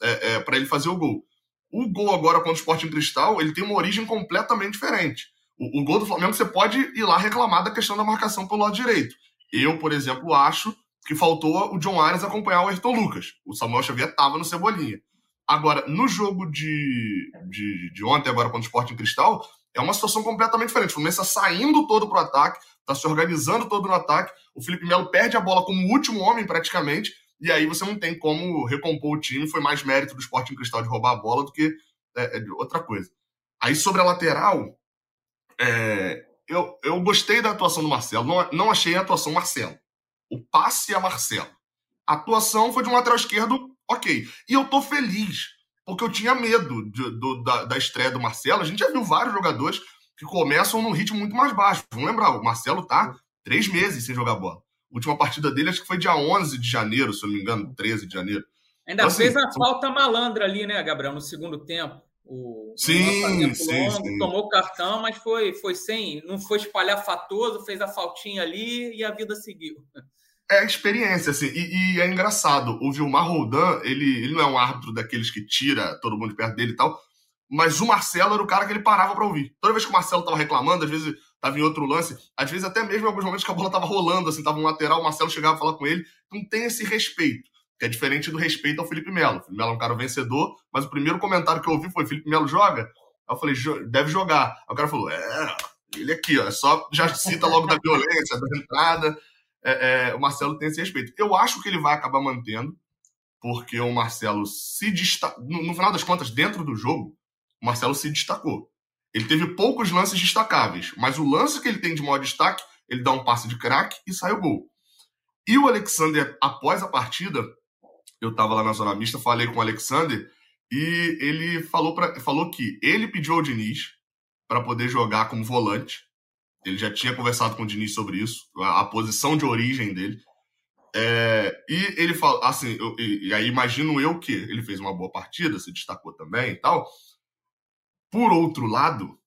é, é para ele fazer o gol. O gol agora contra o Sporting Cristal, ele tem uma origem completamente diferente. O, gol do Flamengo você pode ir lá reclamar da questão da marcação pelo lado direito. Eu, por exemplo, acho que faltou o John Arias acompanhar o Ayrton Lucas. O Samuel Xavier estava no Cebolinha. Agora, no jogo de, de, de ontem, agora contra o Sport em Cristal, é uma situação completamente diferente. O Fluminense está saindo todo para o ataque, está se organizando todo no ataque. O Felipe Melo perde a bola como último homem, praticamente, e aí você não tem como recompor o time. Foi mais mérito do Sport em Cristal de roubar a bola do que é, é outra coisa. Aí sobre a lateral, é, eu, eu gostei da atuação do Marcelo, não, não achei a atuação Marcelo. O passe a Marcelo. A atuação foi de um lateral esquerdo, ok. E eu tô feliz, porque eu tinha medo de, do, da, da estreia do Marcelo. A gente já viu vários jogadores que começam num ritmo muito mais baixo. Vamos lembrar, o Marcelo tá três meses sem jogar bola. A última partida dele acho que foi dia 11 de janeiro, se eu não me engano, 13 de janeiro. Ainda então, fez assim, a falta malandra ali, né, Gabriel, no segundo tempo. O, sim, sim, longo, sim. tomou cartão, mas foi, foi sem, não foi espalhafatoso, fez a faltinha ali e a vida seguiu. É a experiência, assim, e, e é engraçado. O Vilmar Roldan, ele, ele não é um árbitro daqueles que tira todo mundo de perto dele e tal, mas o Marcelo era o cara que ele parava para ouvir. Toda vez que o Marcelo tava reclamando, às vezes estava em outro lance. Às vezes, até mesmo em alguns momentos que a bola estava rolando, assim, estava um lateral, o Marcelo chegava a falar com ele. Então tem esse respeito, que é diferente do respeito ao Felipe Melo. O Felipe Melo é um cara vencedor, mas o primeiro comentário que eu ouvi foi: Felipe Melo joga? Aí eu falei: deve jogar. Aí o cara falou: é, ele aqui, ó, é só já cita logo da violência, da entrada. É, é, o Marcelo tem esse respeito. Eu acho que ele vai acabar mantendo, porque o Marcelo se destacou. No, no final das contas, dentro do jogo, o Marcelo se destacou. Ele teve poucos lances destacáveis, mas o lance que ele tem de maior destaque, ele dá um passe de craque e sai o gol. E o Alexander, após a partida, eu estava lá na zona mista, falei com o Alexander e ele falou, pra, falou que ele pediu ao Diniz para poder jogar como volante. Ele já tinha conversado com o Diniz sobre isso, a, a posição de origem dele. É, e ele falou assim, eu, e, e, aí imagino eu que ele fez uma boa partida, se destacou também e tal. Por outro lado,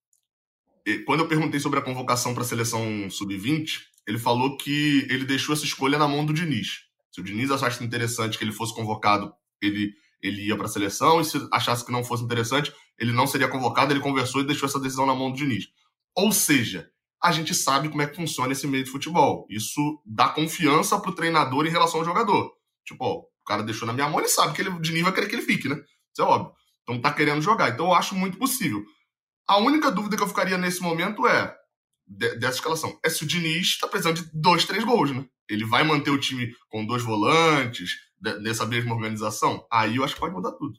quando eu perguntei sobre a convocação para a seleção sub-20, ele falou que ele deixou essa escolha na mão do Diniz. Se o Diniz achasse interessante que ele fosse convocado, ele, ele ia para a seleção, e se achasse que não fosse interessante, ele não seria convocado. Ele conversou e deixou essa decisão na mão do Diniz. Ou seja, a gente sabe como é que funciona esse meio de futebol. Isso dá confiança para o treinador em relação ao jogador. Tipo, ó, o cara deixou na minha mão, ele sabe que ele, o Diniz vai querer que ele fique, né? Isso é óbvio. Então tá querendo jogar. Então eu acho muito possível. A única dúvida que eu ficaria nesse momento é de, dessa escalação. É se o Diniz está precisando de dois, três gols, né? Ele vai manter o time com dois volantes, nessa mesma organização? Aí eu acho que pode mudar tudo.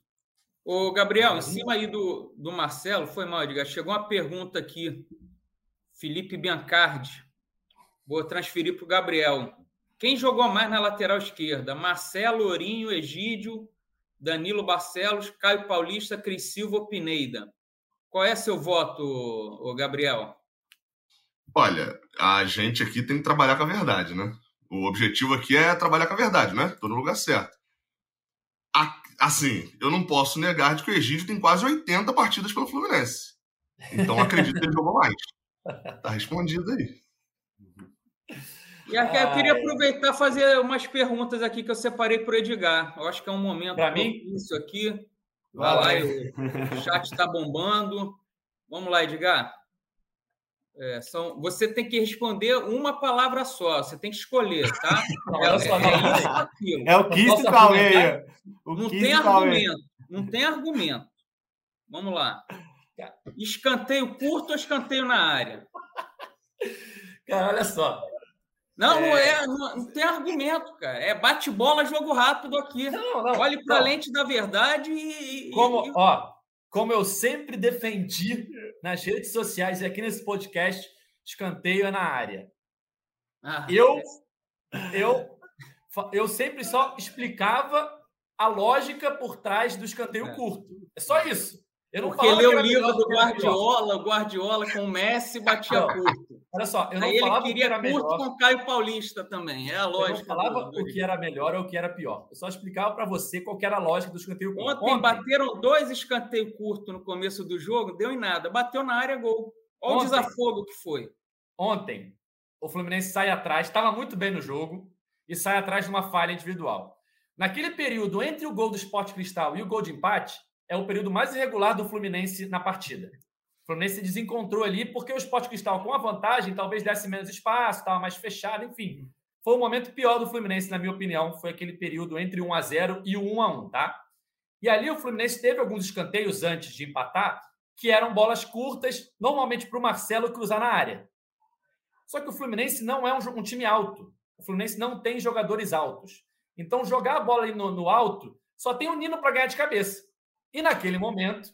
Ô, Gabriel, em cima aí do, do Marcelo, foi mal, Edgar. Chegou uma pergunta aqui. Felipe Biancardi. Vou transferir para o Gabriel. Quem jogou mais na lateral esquerda? Marcelo, Ourinho, Egídio, Danilo Barcelos, Caio Paulista, Cris Silva ou Pineda. Qual é seu voto, Gabriel? Olha, a gente aqui tem que trabalhar com a verdade, né? O objetivo aqui é trabalhar com a verdade, né? Tô no lugar certo. Assim, eu não posso negar de que o Egídio tem quase 80 partidas pelo Fluminense. Então acredito que ele jogou mais. Tá respondido aí. E aqui, eu queria aproveitar e fazer umas perguntas aqui que eu separei para o Edgar. Eu acho que é um momento para mim isso aqui. Vai lá, o chat está bombando. Vamos lá, Edgar. É, são, você tem que responder uma palavra só, você tem que escolher, tá? <laughs> É, só, é, é, o Kiss do Cauê. Não tem argumento. Não tem argumento. Vamos lá. Escanteio curto ou escanteio na área? Cara, olha só. Não, é... não é, não, não, tem argumento, cara. É bate-bola, jogo rápido aqui. Não, não, Olhe para a lente da verdade e. Como, e... ó, como eu sempre defendi nas redes sociais e aqui nesse podcast, escanteio é na área. Ah, eu, é. eu, eu sempre só explicava a lógica por trás do escanteio é. curto. É só isso. Eu não Porque leu o livro do Guardiola, o Guardiola com o Messi batia curto. Olha só, eu não Aí falava ele queria curto melhor. com o Caio Paulista também, é a lógica. Eu não falava o que era melhor ou o que era pior. Eu só explicava para você qual era a lógica do escanteio curto. Ontem, Ontem bateram dois escanteios curtos no começo do jogo, deu em nada. Bateu na área, gol. Olha Ontem, o desafogo que foi. Ontem, o Fluminense sai atrás, estava muito bem no jogo e sai atrás de uma falha individual. Naquele período entre o gol do Sport Cristal e o gol de empate, é o período mais irregular do Fluminense na partida. O Fluminense se desencontrou ali porque o Sport Cristal, com a vantagem, talvez desse menos espaço, estava mais fechado, enfim. Foi o momento pior do Fluminense, na minha opinião, foi aquele período entre 1 a 0 e o 1 a 1 tá? E ali o Fluminense teve alguns escanteios antes de empatar, que eram bolas curtas, normalmente para o Marcelo cruzar na área. Só que o Fluminense não é um, um, time alto. O Fluminense não tem jogadores altos. Então, jogar a bola no, no alto, só tem o Nino para ganhar de cabeça. E naquele momento,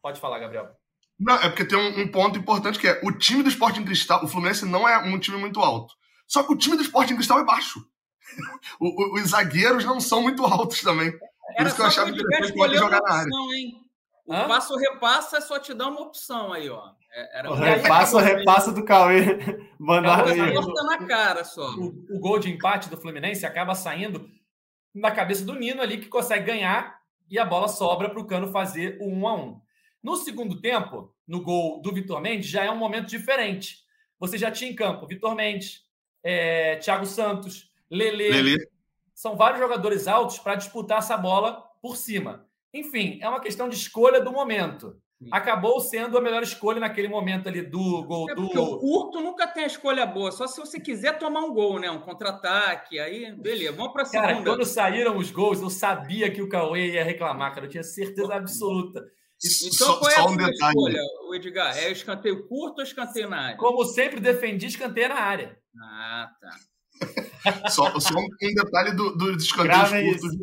pode falar, Gabriel. Não, é porque tem um, um, ponto importante que é o time do Sporting Cristal, o Fluminense não é um time muito alto. Só que o time do Sporting Cristal é baixo. <laughs> o, o, os zagueiros não são muito altos também. Por Era isso que eu achava interessante pode jogar na área. Hein? O Hã? passo repassa só te dá uma opção aí, ó. É, era o repassa, repassa do Cauê. <laughs> Mandar aí. na cara só. O, o gol de empate do Fluminense acaba saindo na cabeça do Nino ali, que consegue ganhar e a bola sobra para o Cano fazer o 1 a 1 No segundo tempo, no gol do Vitor Mendes, já é um momento diferente. Você já tinha em campo Vitor Mendes, é, Thiago Santos, Lele. Lele. São vários jogadores altos para disputar essa bola por cima. Enfim, é uma questão de escolha do momento. acabou sendo a melhor escolha naquele momento ali do gol é do. o curto nunca tem a escolha boa, só se você quiser tomar um gol, né? Um contra-ataque, aí, beleza, vamos para a segunda. Cara, quando saíram os gols, eu sabia que o Cauê ia reclamar, cara, eu tinha certeza absoluta. Então, só, qual é a um sua escolha, o Edgar? É escanteio curto ou escanteio na área? Como sempre, defendi escanteio na área. Ah, tá. <laughs> só, só, um detalhe dos do escanteios curtos.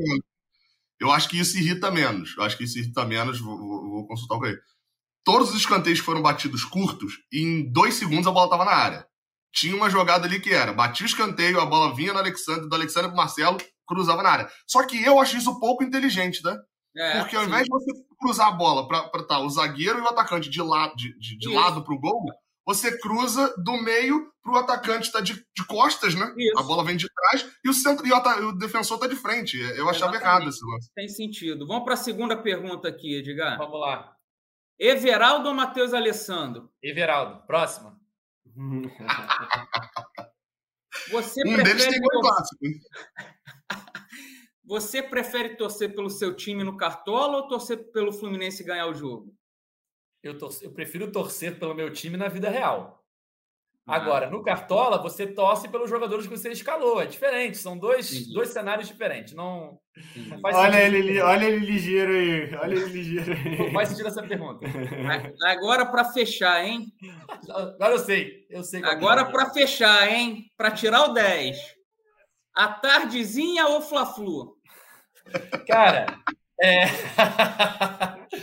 Eu acho que isso irrita menos. Eu acho que isso irrita menos. Vou, vou, vou consultar o ele. Todos os escanteios foram batidos curtos e em dois segundos a bola estava na área. Tinha uma jogada ali que era: batia o escanteio, a bola vinha no Alexandre, do Alexandre pro Marcelo, cruzava na área. Só que eu acho isso pouco inteligente, né? É, Porque ao sim. invés de você cruzar a bola para tá, o zagueiro e o atacante de, la, de, de, de lado pro gol, você cruza do meio para o atacante tá de, de costas, né? Isso. A bola vem de trás e o centro e o, o defensor tá de frente. Eu achava Exatamente. errado esse lance. Tem sentido. Vamos para a segunda pergunta aqui, Edgar. Vamos lá. Everaldo ou Matheus Alessandro? Everaldo. Próxima. <laughs> Você um deles tem gol clássico. Você prefere torcer pelo seu time no Cartola ou torcer pelo Fluminense ganhar o jogo? Eu, torce, eu prefiro torcer pelo meu time na vida real. Ah. Agora, no Cartola, você torce pelos jogadores que você escalou. É diferente, são dois, dois cenários diferentes. Não, não olha, ele, olha ele ligeiro aí. Olha ele ligeiro aí. Não faz sentido essa pergunta. Agora, para fechar, hein? Agora eu sei. Eu sei Agora, é. para fechar, hein? Para tirar o 10. A tardezinha ou Fla-Flu? Cara, é. <laughs>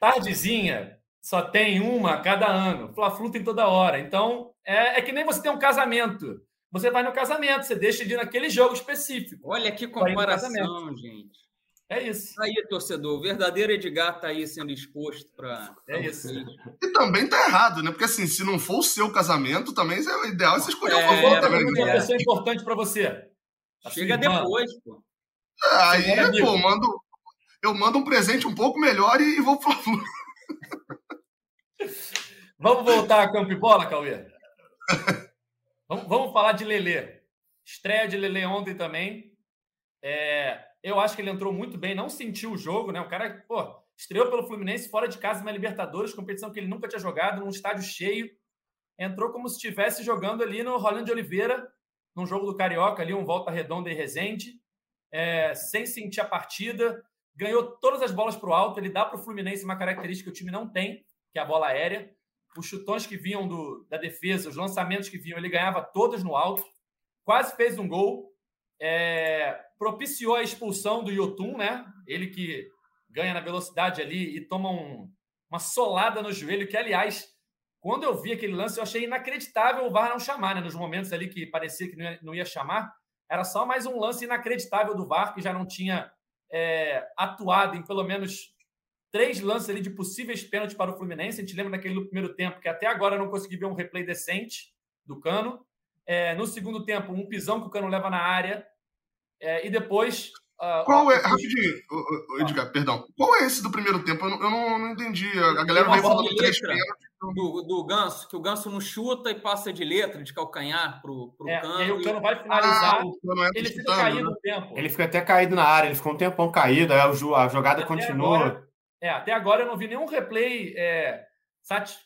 tardezinha só tem uma a cada ano. Fla-Flu tem toda hora. Então, é, é que nem você tem um casamento. Você vai no casamento, você deixa de ir naquele jogo específico. Olha que comparação, gente. É isso. Aí, torcedor, o verdadeiro Edgar tá aí sendo exposto para. É isso. E também tá errado, né? Porque assim, se não for o seu casamento, também é o ideal é você escolher é, um favor também. É uma pessoa importante para você. Chega depois, pô. Aí, pô, mando, eu mando um presente um pouco melhor e, e vou pro <laughs> Vamos voltar a campo e bola, Cauê? <laughs> vamos, vamos falar de Lelê. Estreia de Lelê ontem também. É, eu acho que ele entrou muito bem, não sentiu o jogo, né? O cara, pô, estreou pelo Fluminense fora de casa na Libertadores, competição que ele nunca tinha jogado, num estádio cheio. Entrou como se estivesse jogando ali no Rolando de Oliveira, num jogo do Carioca, ali, um volta redonda e resende, é, sem sentir a partida. Ganhou todas as bolas para o alto. Ele dá para o Fluminense uma característica que o time não tem, que é a bola aérea os chutões que vinham do, da defesa, os lançamentos que vinham, ele ganhava todos no alto, quase fez um gol, é, propiciou a expulsão do Yotun, né? Ele que ganha na velocidade ali e toma um, uma solada no joelho, que, aliás, quando eu vi aquele lance, eu achei inacreditável o VAR não chamar, né? Nos momentos ali que parecia que não ia, não ia chamar, era só mais um lance inacreditável do VAR, que já não tinha é, atuado em pelo menos três lances ali de possíveis pênaltis para o Fluminense. A gente lembra daquele primeiro tempo, que até agora eu não consegui ver um replay decente do Cano. É, no segundo tempo, um pisão que o Cano leva na área. É, e depois. Uh, Qual é. Rapidinho, Edgar, ah. perdão. Qual é esse do primeiro tempo? Eu não, eu não, não entendi. A galera vai falando três pênaltis. Do, do Ganso, que o Ganso não chuta e passa de letra, de calcanhar pro, pro é, Cano. E aí o Cano vai finalizar. Ah, ele fica caído né? no tempo. Ele fica até caído na área, ele ficou um tempão caído, aí a jogada até continua. Agora, é, até agora eu não vi nenhum replay é,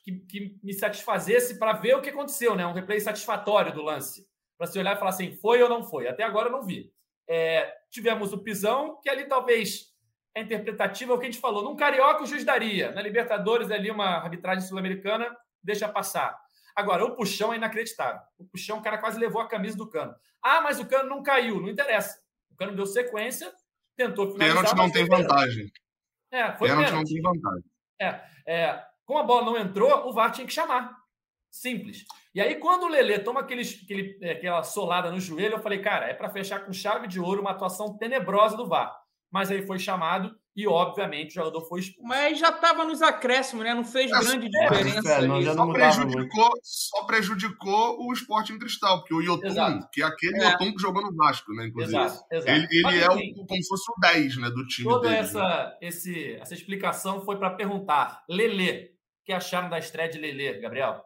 que, que, me satisfazesse para ver o que aconteceu, né? Um replay satisfatório do lance. Para se olhar e falar assim, foi ou não foi. Até agora eu não vi. É, tivemos o pisão, que ali talvez é interpretativa, é o que a gente falou. Num Carioca o juiz daria. Na Libertadores, ali uma arbitragem sul-americana deixa passar. Agora, o puxão é inacreditável. O puxão, o cara quase levou a camisa do cano. Ah, mas o cano não caiu. Não interessa. O cano deu sequência, tentou finalizar. Pênalti não tem vantagem. É, foi pênalti. não tem vantagem. É, é, como a bola não entrou, o VAR tinha que chamar. Simples. E aí, quando o Lelê toma aquele, aquele, é, aquela solada no joelho, eu falei, cara, é para fechar com chave de ouro uma atuação tenebrosa do VAR. Mas aí foi chamado e, obviamente, o jogador foi expulso. Mas já estava nos acréscimos, né? Não fez é, grande é, diferença. É, não, só, prejudicou, só prejudicou o esporte em cristal, porque o Yotun, exato. que é aquele é. Yotun que jogou no Vasco, né? Inclusive. Exato, exato. Ele, ele Mas, é o, como se fosse o 10 né, do time. Toda dele, essa, né? esse, essa explicação foi para perguntar. Lelê, o que acharam da estreia de Lelê, Gabriel?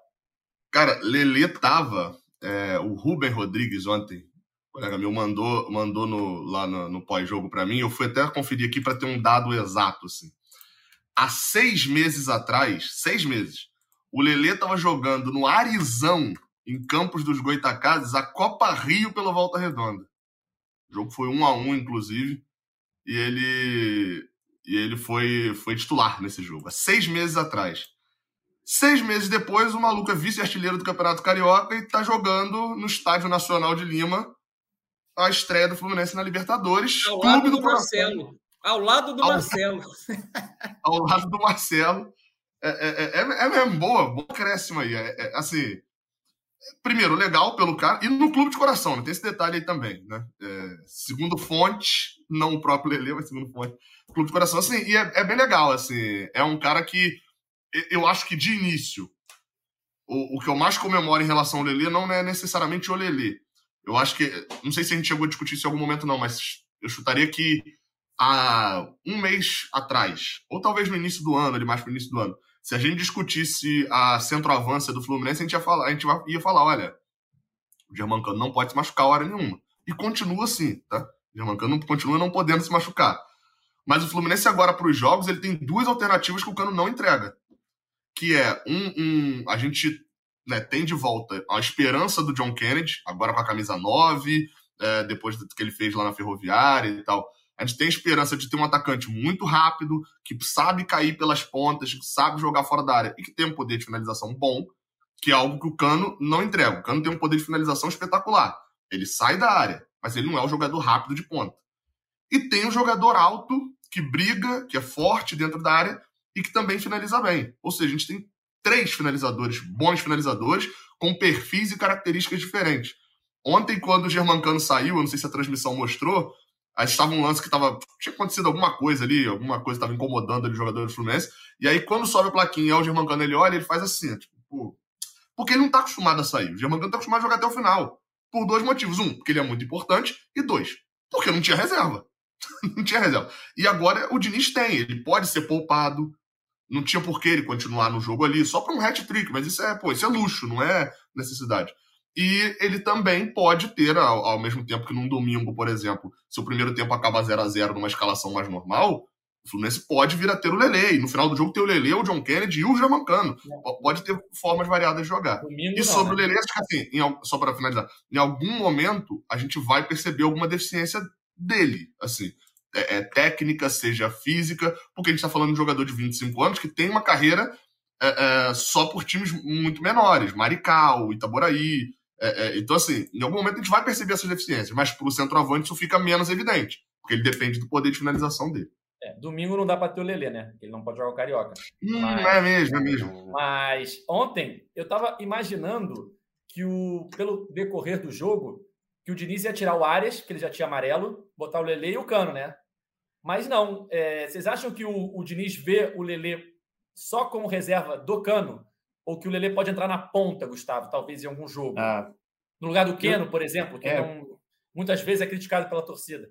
Cara, Lelê tava. É, o Ruben Rodrigues ontem colega meu mandou, mandou no, lá no, no pós-jogo para mim. Eu fui até conferir aqui para ter um dado exato. Assim. há seis meses atrás, seis meses, o Lelê estava jogando no Arizão, em Campos dos Goitacazes, a Copa Rio pela Volta Redonda. O jogo foi um a um, inclusive, e ele e ele foi, foi titular nesse jogo, há seis meses atrás. Seis meses depois, o maluco é vice-artilheiro do Campeonato Carioca e está jogando no Estádio Nacional de Lima a estreia do Fluminense na Libertadores. Ao lado do, do Marcelo. Ao lado do ao, Marcelo. <laughs> ao lado do Marcelo. É, é, é, é mesmo, boa, bom acréscimo aí. É, é, assim, primeiro, legal pelo cara, e no clube de coração, né? tem esse detalhe aí também, né? É, segundo fonte, não o próprio Lele, mas segundo fonte, clube de coração, assim, e é, é, bem legal, assim, é um cara que eu acho que de início, o, o que eu mais comemoro em relação ao Lele não é necessariamente o Lele. Eu acho que, não sei se a gente chegou a discutir isso em algum momento não, mas eu chutaria que há um mês atrás, ou talvez no início do ano, ali mais início do ano, se a gente discutisse a centroavança do Fluminense, a gente ia falar, a gente ia falar olha, o Germancano não pode se machucar hora nenhuma. E continua assim, tá? O Germancano continua não podendo se machucar. Mas o Fluminense agora para os jogos, ele tem duas alternativas que o Cano não entrega. Que é um, um a gente né, tem de volta a esperança do John Kennedy, agora com a camisa 9, é, depois do que ele fez lá na Ferroviária e tal. A gente tem a esperança de ter um atacante muito rápido, que sabe cair pelas pontas, que sabe jogar fora da área e que tem um poder de finalização bom, que é algo que o Cano não entrega. O Cano tem um poder de finalização espetacular. Ele sai da área, mas ele não é um jogador rápido de ponta. E tem um jogador alto, que briga, que é forte dentro da área e que também finaliza bem. Ou seja, a gente tem três finalizadores, bons finalizadores, com perfis e características diferentes. Ontem, quando o Germancano saiu, eu não sei se a transmissão mostrou, Aí estava um lance que tava, tinha acontecido alguma coisa ali, alguma coisa estava incomodando ali o jogador do Fluminense. E aí, quando sobe a plaquinha e é o Germancano ele olha, ele faz assim, tipo, pô. Porque ele não está acostumado a sair. O Germancano está acostumado a jogar até o final. Por dois motivos. Um, porque ele é muito importante. E dois, porque não tinha reserva. <laughs> não tinha reserva. E agora o Diniz tem. Ele pode ser poupado. Não tinha por que ele continuar no jogo ali, só para um hat-trick. Mas isso é, pô, isso é luxo, não é necessidade. E ele também pode ter, ao, ao, mesmo tempo que num domingo, por exemplo, se o primeiro tempo acaba 0 a 0 numa escalação mais normal, o Fluminense pode vir a ter o Lele. E no final do jogo ter o Lele, o John Kennedy e o Jamancano. Pode ter formas variadas de jogar. Domingo e sobre não, né? o Lele, acho que assim, em, só para finalizar, em algum momento a gente vai perceber alguma deficiência dele, assim. É, é técnica, seja física, porque a gente está falando de um jogador de 25 anos que tem uma carreira é, é, só por times muito menores, Marical, Itaboraí, é, é, então, assim, em algum momento a gente vai perceber essas deficiências, mas para o centroavante isso fica menos evidente, porque ele depende do poder de finalização dele. Domingo não dá para ter o Lelê, né? Ele não pode jogar o Carioca. Hum, mas, é mesmo, é mesmo. Mas ontem eu estava imaginando que o, pelo decorrer do jogo, que o Diniz ia tirar o Arias, que ele já tinha amarelo, botar o Lelê e o Cano, né? Mas não. É, vocês acham que o, o Diniz vê o Lelê só como reserva do Cano? ou que o Lele pode entrar na ponta, Gustavo, talvez em algum jogo. Ah, no lugar do Keno, eu, por exemplo, que é, não, muitas vezes é criticado pela torcida.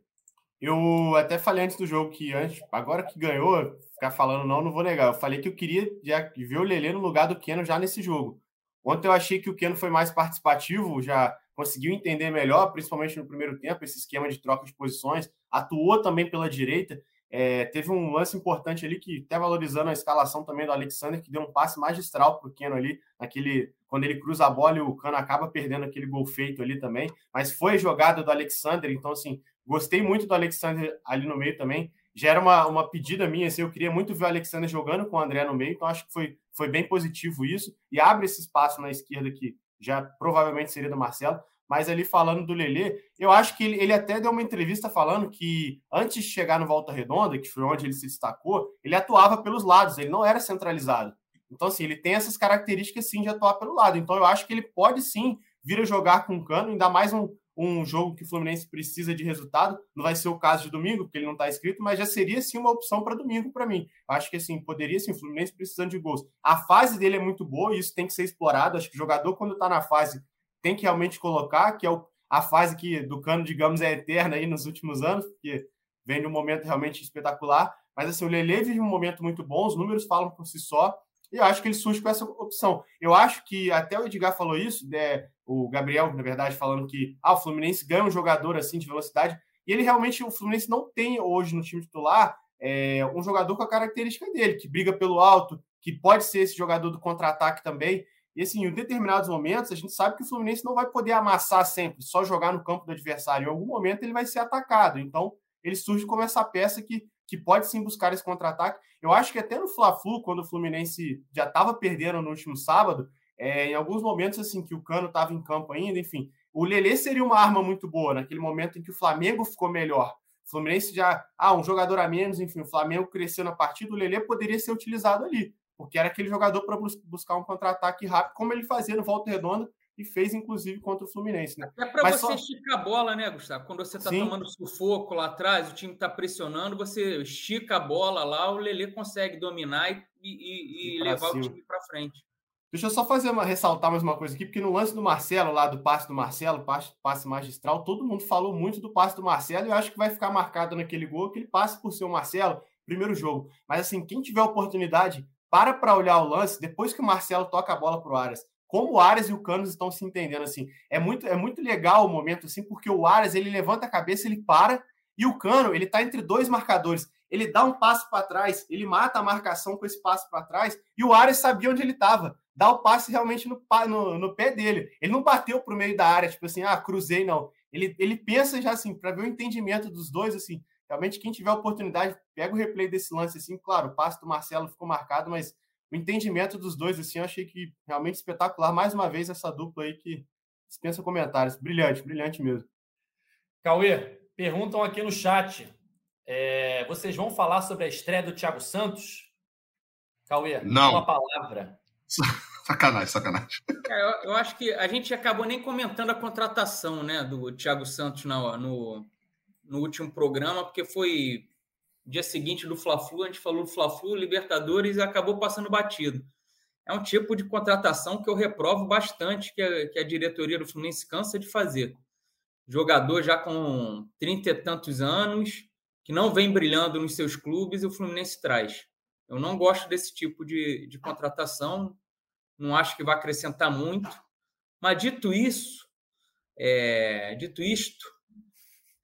Eu até falei antes do jogo que antes, agora que ganhou, ficar falando não, não vou negar. Eu falei que eu queria já ver o Lele no lugar do Keno já nesse jogo. Ontem eu achei que o Keno foi mais participativo, já conseguiu entender melhor, principalmente no primeiro tempo, esse esquema de troca de posições. Atuou também pela direita é, teve um lance importante ali que, até valorizando a escalação também do Alexander, que deu um passe magistral para o Keno ali, naquele, quando ele cruza a bola e o Cano acaba perdendo aquele gol feito ali também. Mas foi jogada do Alexander, então, assim, gostei muito do Alexander ali no meio também. Já era uma, uma pedida minha, assim, eu queria muito ver o Alexander jogando com o André no meio, então acho que foi, foi bem positivo isso. E abre esse espaço na esquerda que já provavelmente seria do Marcelo. Mas ali falando do Lelê, eu acho que ele, ele, até deu uma entrevista falando que antes de chegar no Volta Redonda, que foi onde ele se destacou, ele atuava pelos lados, ele não era centralizado. Então, assim, ele tem essas características sim de atuar pelo lado. Então, eu acho que ele pode sim vir a jogar com o cano, ainda mais um, um jogo que o Fluminense precisa de resultado. Não vai ser o caso de domingo, porque ele não está escrito, mas já seria sim uma opção para domingo para mim. Acho que assim, poderia sim, o Fluminense precisando de gols. A fase dele é muito boa e isso tem que ser explorado. Acho que o jogador, quando está na fase tem que realmente colocar, que é o, a fase que do cano, digamos, é eterna aí nos últimos anos, porque vem de um momento realmente espetacular. Mas assim, o Lele vive um momento muito bom, os números falam por si só, e eu acho que ele surge com essa opção. Eu acho que até o Edgar falou isso, né, o Gabriel, na verdade, falando que ah, o Fluminense ganha um jogador assim de velocidade, e ele realmente, o Fluminense não tem hoje no time titular é, um jogador com a característica dele, que briga pelo alto, que pode ser esse jogador do contra-ataque também. E assim, em determinados momentos, a gente sabe que o Fluminense não vai poder amassar sempre, só jogar no campo do adversário. Em algum momento ele vai ser atacado. Então, ele surge como essa peça que, que pode sim buscar esse contra-ataque. Eu acho que até no Fla-Flu, quando o Fluminense já estava perdendo no último sábado, é, em alguns momentos assim que o Cano estava em campo ainda, enfim, o Lelê seria uma arma muito boa naquele momento em que o Flamengo ficou melhor. O Fluminense já, ah, um jogador a menos, enfim, o Flamengo cresceu na partida, o Lelê poderia ser utilizado ali, porque era aquele jogador para buscar um contra-ataque rápido, como ele fazia no Volta Redonda e fez, inclusive, contra o Fluminense. Né? É para você só... esticar a bola, né, Gustavo? Quando você está tomando sufoco lá atrás, o time está pressionando, você estica a bola lá, o Lelê consegue dominar e, e, e levar cima. o time para frente. Deixa eu só fazer uma ressaltar mais uma coisa aqui, porque no lance do Marcelo, lá do passe do Marcelo, passe, passe magistral, todo mundo falou muito do passe do Marcelo e eu acho que vai ficar marcado naquele gol aquele passe por ser o Marcelo, primeiro jogo. Mas assim, quem tiver oportunidade, para para olhar o lance depois que o Marcelo toca a bola pro Arias. Como o Arias e o Canos estão se entendendo assim. É muito é muito legal o momento assim, porque o Arias, ele levanta a cabeça, ele para e o Cano, ele tá entre dois marcadores. Ele dá um passo para trás, ele mata a marcação com esse passo para trás e o Arias sabia onde ele estava dá o passe realmente no, no, no pé dele. Ele não bateu para o meio da área, tipo assim, ah, cruzei, não. Ele, ele pensa já assim, para ver o entendimento dos dois, assim. Realmente, quem tiver oportunidade, pega o replay desse lance, assim. Claro, o passe do Marcelo ficou marcado, mas o entendimento dos dois, assim, eu achei que realmente espetacular. Mais uma vez, essa dupla aí que dispensa comentários. Brilhante, brilhante mesmo. Cauê, perguntam aqui no chat. É, vocês vão falar sobre a estreia do Thiago Santos? Cauê, não. uma palavra. Sacanagem, sacanagem. É, eu, eu, acho que a gente acabou nem comentando a contratação né, do Thiago Santos no, no, no último programa, porque foi dia seguinte do Fla-Flu, a gente falou do Fla-Flu, Libertadores e acabou passando batido. É um tipo de contratação que eu reprovo bastante que a, que a diretoria do Fluminense cansa de fazer. Jogador já com trinta e tantos anos, que não vem brilhando nos seus clubes e o Fluminense traz. Eu não gosto desse tipo de, de contratação, não acho que vai acrescentar muito. Mas dito isso, é, dito isto,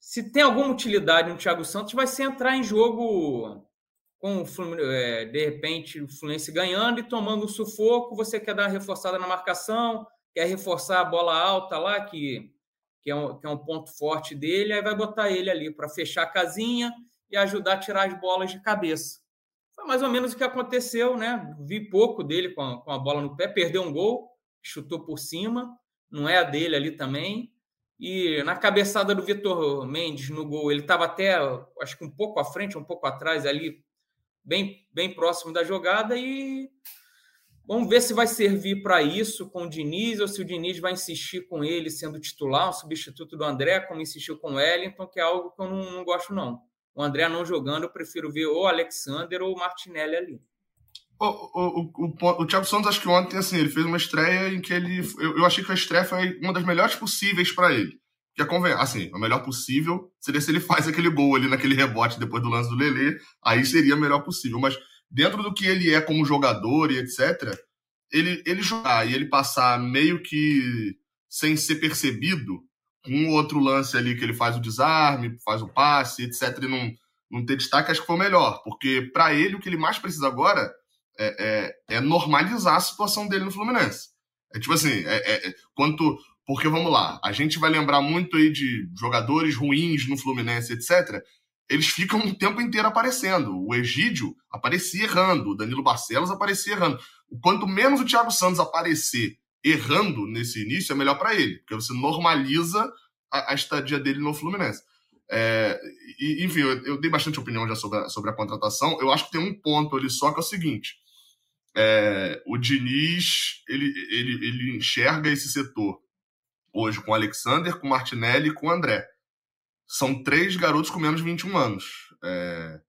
se tem alguma utilidade no Thiago Santos, vai ser entrar em jogo com o é, de repente o Fluminense ganhando e tomando um sufoco, você quer dar uma reforçada na marcação, quer reforçar a bola alta lá, que, que, é, um, que é um ponto forte dele, aí vai botar ele ali para fechar a casinha e ajudar a tirar as bolas de cabeça. Foi mais ou menos o que aconteceu, né? Vi pouco dele com a, com a bola no pé, perdeu um gol, chutou por cima, não é a dele ali também. E na cabeçada do Vitor Mendes no gol, ele estava até, acho que um pouco à frente, um pouco atrás ali, bem, bem próximo da jogada. E vamos ver se vai servir para isso com o Diniz ou se o Diniz vai insistir com ele sendo titular, um substituto do André, como insistiu com o Wellington, que é algo que eu não, não gosto, não o André não jogando, eu prefiro ver ou o Alexander ou o Martinelli ali. O, o, o, o, Thiago Santos, acho que ontem, assim, ele fez uma estreia em que ele. Eu, eu achei que a estreia foi uma das melhores possíveis para ele. Que é assim, a melhor possível seria se ele <laughs> faz aquele gol ali naquele rebote depois do lance do Lelê, aí seria a melhor possível. Mas dentro do que ele é como jogador e etc., ele, ele jogar e ele passar meio que sem ser percebido, um outro lance ali que ele faz o desarme, faz o passe, etc., e não, não ter destaque, acho que foi o melhor. Porque para ele, o que ele mais precisa agora é, é, é, normalizar a situação dele no Fluminense. É tipo assim, é, é, quanto. Porque vamos lá, a gente vai lembrar muito aí de jogadores ruins no Fluminense, etc. Eles ficam o tempo inteiro aparecendo. O Egídio aparecia errando, o Danilo Barcelos aparecia errando. Quanto menos o Thiago Santos aparecer errando nesse início, é melhor para ele, porque você normaliza a, a, estadia dele no Fluminense. É, enfim, eu, eu, dei bastante opinião já sobre a, sobre a contratação. Eu acho que tem um ponto ali só que é o seguinte: é, o Diniz ele, ele, ele enxerga esse setor hoje com o Alexander, com o Martinelli e com o André. São três garotos com menos de 21 anos. É,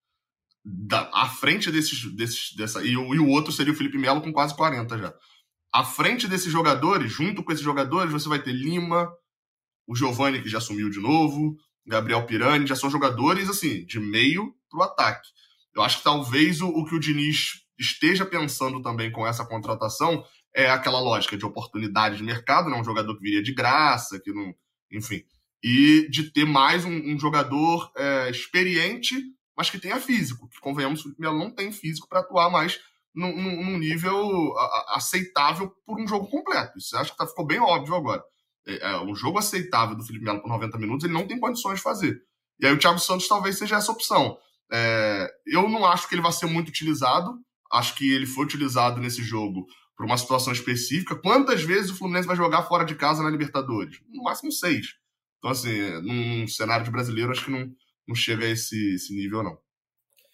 da, à frente desses, desses dessa e o, e o outro seria o Felipe Melo com quase 40 já à frente desses jogadores, junto com esses jogadores, você vai ter Lima, o Giovani, que já sumiu de novo, Gabriel Pirani, já são jogadores, assim, de meio para o ataque. Eu acho que talvez o, o, que o Diniz esteja pensando também com essa contratação é aquela lógica de oportunidade de mercado, né? um jogador que viria de graça, que não. Enfim. E de ter mais um, um jogador é, experiente, mas que tenha físico. Que convenhamos, o Melo não tem físico para atuar mais num, num nível aceitável por um jogo completo. Isso acho que tá, ficou bem óbvio agora. É, é, um jogo aceitável do Felipe Melo por 90 minutos, ele não tem condições de fazer. E aí o Thiago Santos talvez seja essa opção. É, eu não acho que ele vai ser muito utilizado. Acho que ele foi utilizado nesse jogo por uma situação específica. Quantas vezes o Fluminense vai jogar fora de casa na Libertadores? No máximo seis. Então, assim, num cenário de brasileiro, acho que não, não chega a esse, esse nível, não.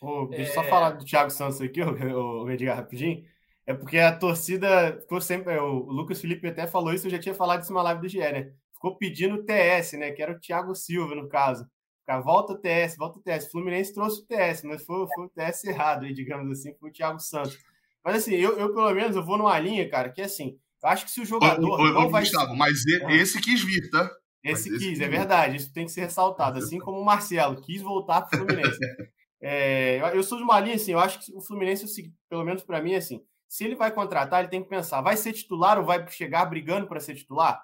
Pô, deixa eu só é. falar do Thiago Santos aqui, <laughs> o Edgar, rapidinho. É porque a torcida ficou sempre. O Lucas Felipe até falou isso, eu já tinha falado isso numa live do GE, né? Ficou pedindo o TS, né? Que era o Thiago Silva, no caso. Ficar, volta o TS, volta o TS. O Fluminense trouxe o TS, mas foi, foi o TS errado, aí, digamos assim, foi o Thiago Santos. Mas assim, eu, eu pelo menos eu vou numa linha, cara, que assim, eu acho que se o jogador. Ô, não vai Gustavo, mas esse quis vir, tá? Esse quis, esse é verdade, isso tem que ser ressaltado. <laughs> Assim como o Marcelo quis voltar para o Fluminense. <laughs> É, eu sou de uma linha assim, eu acho que o Fluminense, pelo menos para mim, assim, se ele vai contratar, ele tem que pensar, vai ser titular ou vai chegar brigando para ser titular?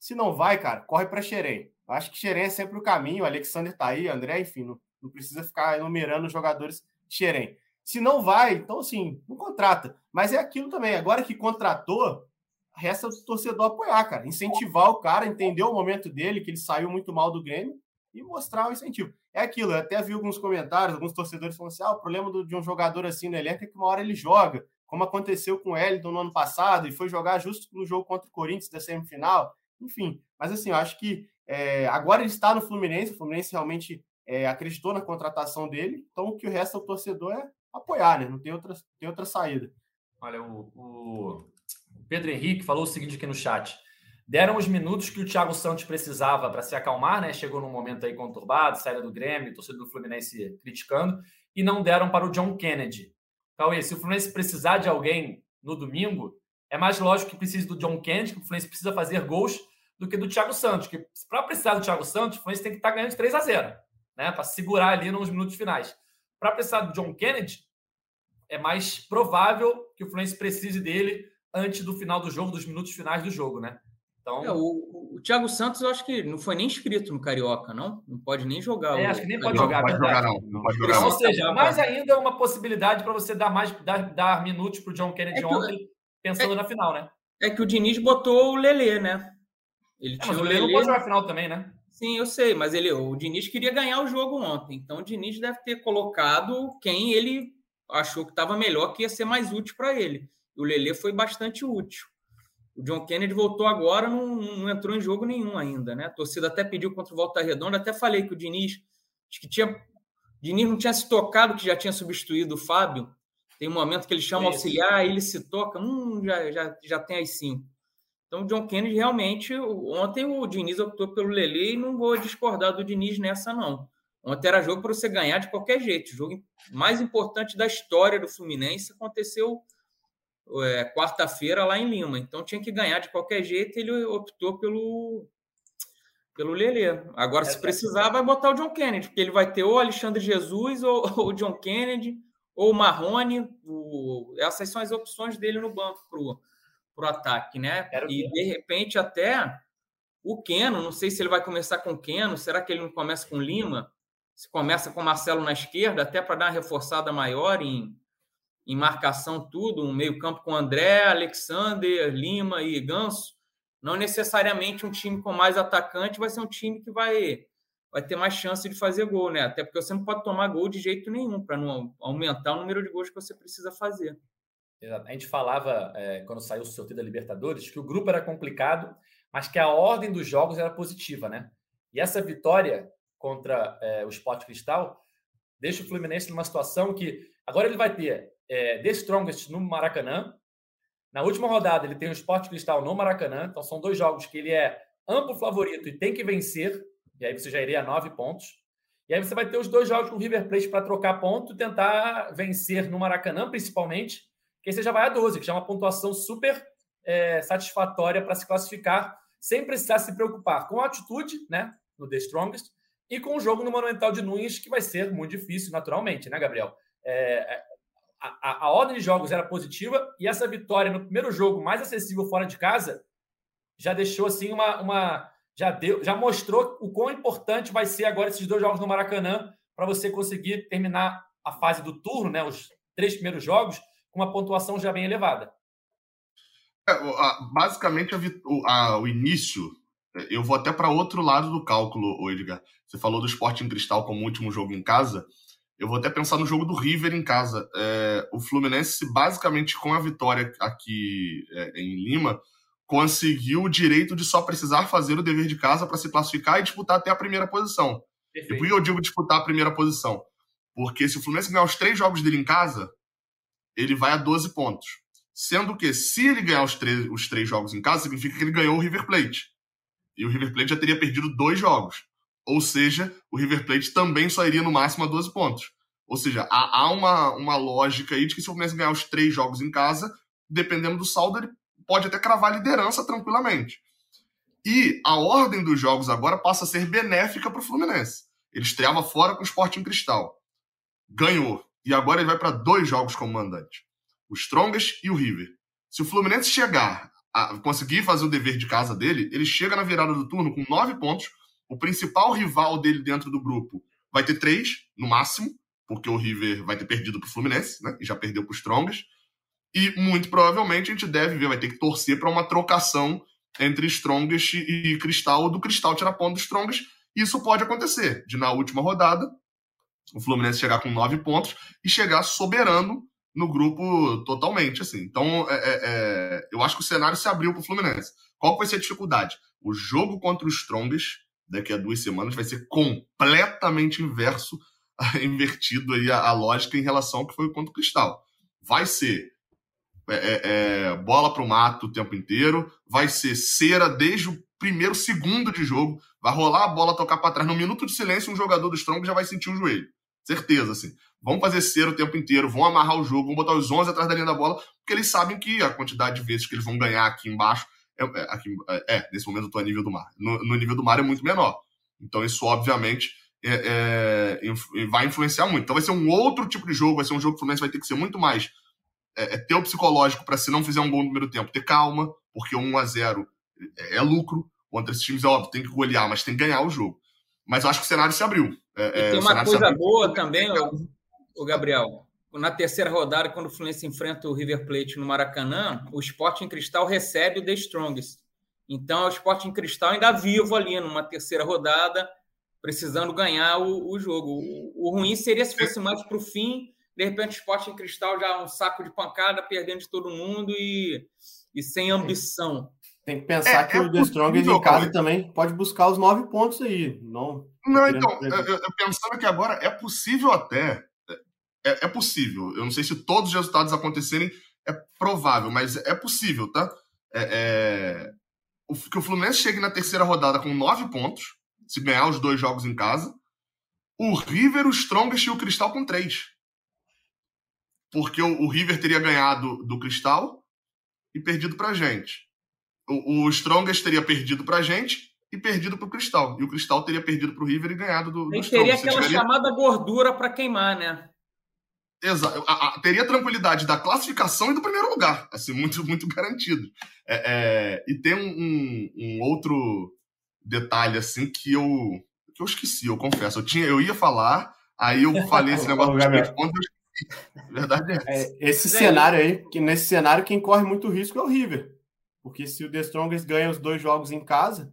Se não vai, cara, corre para Xerém. Acho que Xerém é sempre o caminho, o Alexander tá aí, André, enfim, não, não precisa ficar enumerando os jogadores Xerém. Se não vai, então assim, não contrata. Mas é aquilo também, agora que contratou, resta o torcedor apoiar, cara, incentivar o cara, entender o momento dele, que ele saiu muito mal do Grêmio, e mostrar o incentivo. É aquilo, eu até vi alguns comentários, alguns torcedores falando assim: ah, o problema do, de um jogador assim no elenco é que uma hora ele joga, como aconteceu com o Elton no ano passado, e foi jogar justo no jogo contra o Corinthians da semifinal. Enfim, mas assim, eu acho que é, agora ele está no Fluminense, o Fluminense realmente é, acreditou na contratação dele, então o que o resto do torcedor é apoiar, né? Não tem outra, tem outra saída. Olha, o, o Pedro Henrique falou o seguinte aqui no chat. Deram os minutos que o Thiago Santos precisava para se acalmar, né? Chegou num momento aí conturbado, saída do Grêmio, torcedor do Fluminense criticando, e não deram para o John Kennedy. Cauê, se o Fluminense precisar de alguém no domingo, é mais lógico que precise do John Kennedy, que o Fluminense precisa fazer gols, do que do Thiago Santos. Que para precisar do Thiago Santos, o Fluminense tem que estar tá ganhando de 3 a 0 né? Para segurar ali nos minutos finais. Para precisar do John Kennedy, é mais provável que o Fluminense precise dele antes do final do jogo, dos minutos finais do jogo, né? Então... É, o, o Thiago Santos, eu acho que não foi nem inscrito no Carioca, não? Não pode nem jogar. É, o... acho que nem pode jogar, não, pode jogar, não. não pode jogar, Ou seja, mais ainda uma possibilidade para você dar mais dar, dar minutos para o John Kennedy é ontem, eu... pensando é... na final, né? É que o Diniz botou o Lelê, né? Ele é, tinha mas o Lelê não pode jogar a final também, né? Sim, eu sei, mas ele, o Diniz queria ganhar o jogo ontem. Então o Diniz deve ter colocado quem ele achou que estava melhor, que ia ser mais útil para ele. O Lelê foi bastante útil. O John Kennedy voltou agora, não, não, entrou em jogo nenhum ainda, né? A torcida até pediu contra o Volta Redonda, até falei que o Diniz, acho que tinha, Diniz não tinha se tocado que já tinha substituído o Fábio. Tem um momento que ele chama Isso. auxiliar, ele se toca, hum, já, já, já tem as cinco. Então o John Kennedy realmente, ontem o Diniz optou pelo Lele e não vou discordar do Diniz nessa não. Ontem era jogo para você ganhar de qualquer jeito. O jogo mais importante da história do Fluminense aconteceu é, quarta-feira lá em Lima. Então tinha que ganhar de qualquer jeito. Ele optou pelo pelo Lelê. Agora, se precisar, vai botar o John Kennedy, porque ele vai ter ou Alexandre Jesus, <laughs> ou, o John Kennedy, ou o Marrone. O... Essas são as opções dele no banco para o ataque, né? E de repente até o Keno, não sei se ele vai começar com o Keno, será que ele não começa com Lima? Se começa com o Marcelo na esquerda, até para dar uma reforçada maior em, em marcação, tudo, um meio-campo com André, Alexander, Lima e Ganso. Não necessariamente um time com mais atacante vai ser um time que vai, vai ter mais chance de fazer gol, né? Até porque você não pode tomar gol de jeito nenhum para não aumentar o número de gols que você precisa fazer. A gente falava, é, quando saiu o sorteio da Libertadores, que o grupo era complicado, mas que a ordem dos jogos era positiva, né? E essa vitória contra é, o Sport Cristal deixa o Fluminense numa situação que agora ele vai ter é, The Strongest no Maracanã. Na última rodada, ele tem o Sport Cristal no Maracanã. Então, são dois jogos que ele é amplo favorito e tem que vencer. E aí você já iria a nove pontos. E aí você vai ter os dois jogos com o River Plate para trocar ponto e tentar vencer no Maracanã, principalmente, que você já vai a 12, que já é uma pontuação super é, satisfatória para se classificar, sem precisar se preocupar com a atitude, né, no The Strongest, e com o jogo no Monumental de Nunes, que vai ser muito difícil, naturalmente, né, Gabriel? É, é a, a, ordem de jogos era positiva e essa vitória no primeiro jogo mais acessível fora de casa já deixou assim uma, uma já deu, já mostrou o quão importante vai ser agora esses dois jogos no Maracanã para você conseguir terminar a fase do turno, né, os três primeiros jogos, uma pontuação já bem elevada. É, basicamente, a, a, o início, eu vou até para outro lado do cálculo, Edgar. Você falou do Sporting Cristal como último jogo em casa. Eu vou até pensar no jogo do River em casa. É, o Fluminense, basicamente, com a vitória aqui é, em Lima, conseguiu o direito de só precisar fazer o dever de casa para se classificar e disputar até a primeira posição. Perfeito. E por que eu digo disputar a primeira posição? Porque se o Fluminense ganhar os três jogos dele em casa, ele vai a 12 pontos. Sendo que, se ele ganhar os três, os três jogos em casa, significa que ele ganhou o River Plate. E o River Plate já teria perdido dois jogos. Ou seja, o River Plate também só iria no máximo a 12 pontos. Ou seja, há, há uma, uma lógica aí de que se o Fluminense ganhar os três jogos em casa, dependendo do saldo, ele pode até cravar a liderança tranquilamente. E a ordem dos jogos agora passa a ser benéfica para o Fluminense. Ele estreava fora com o Sporting Cristal. Ganhou. E agora ele vai para dois jogos como mandante: o Strongest e o River. Se o Fluminense chegar a conseguir fazer o dever de casa dele, ele chega na virada do turno com nove pontos. O principal rival dele dentro do grupo vai ter três, no máximo, porque o River vai ter perdido para o Fluminense, né? E já perdeu para o Strongest. E muito provavelmente a gente deve ver, vai ter que torcer para uma trocação entre Strongest e Cristal, do Cristal tirar ponto do Strongest. Isso pode acontecer, de na última rodada o Fluminense chegar com nove pontos e chegar soberano no grupo totalmente, assim. Então, é, é, é eu acho que o cenário se abriu para o Fluminense. Qual vai ser a dificuldade? O jogo contra os Strongest, daqui a duas semanas, vai ser completamente inverso, <laughs> invertido aí a, a lógica em relação ao que foi contra o Cristal. Vai ser é, é, é bola para o mato o tempo inteiro, vai ser cera desde o primeiro segundo de jogo, vai rolar a bola, tocar para trás. No minuto de silêncio, um jogador do Strong já vai sentir o joelho. Certeza, assim. Vão fazer cera o tempo inteiro, vão amarrar o jogo, vão botar os 11 atrás da linha da bola, porque eles sabem que a quantidade de vezes que eles vão ganhar aqui embaixo, é, é aqui, é, nesse momento eu tô a nível do mar. No, no, nível do mar é muito menor. Então isso, obviamente, é, é vai influenciar muito. Então vai ser um outro tipo de jogo, vai ser um jogo que o Fluminense vai ter que ser muito mais é, é ter o psicológico para se não fizer um gol no primeiro tempo, ter calma, porque 1 a 0 é, é lucro. Contra esses times, é óbvio, tem que golear, mas tem que ganhar o jogo. Mas eu acho que o cenário se abriu. É, tem uma coisa boa também, o, o Gabriel. Na terceira rodada, quando o Fluminense enfrenta o River Plate no Maracanã, o Sporting Cristal recebe o The Strongest. Então, o Sporting Cristal ainda vivo ali numa terceira rodada, precisando ganhar o, o jogo. O, o, ruim seria se fosse mais para o fim, de repente o Sporting Cristal já um saco de pancada, perdendo de todo mundo e, e sem ambição. Tem que pensar é, que é o The Strongest em casa também pode buscar os nove pontos aí. Não, não então, eu, eu, pensando que agora é possível até. É, é, possível. Eu não sei se todos os resultados acontecerem, é provável, mas é possível, tá? É, é, o, que o Fluminense chegue na terceira rodada com nove pontos, se ganhar os dois jogos em casa. O River, o Strongest e o Cristal com três. Porque o, o River teria ganhado do Cristal e perdido pra gente o, o Strongest teria perdido pra gente e perdido pro Cristal. E o Cristal teria perdido pro River e ganhado do, do Teria aquela chamada gordura para queimar, né? Exato. teria tranquilidade da classificação e do primeiro lugar. Assim, muito, muito garantido. É, é, e tem um, um, um, outro detalhe, assim, que eu, que eu esqueci, eu confesso. Eu, tinha, eu ia falar, aí eu falei esse <laughs> negócio dos pontos, Verdade é, é Esse cenário aí, que nesse cenário, quem corre muito risco é o River. Porque se o The Strongest ganha os dois jogos em casa,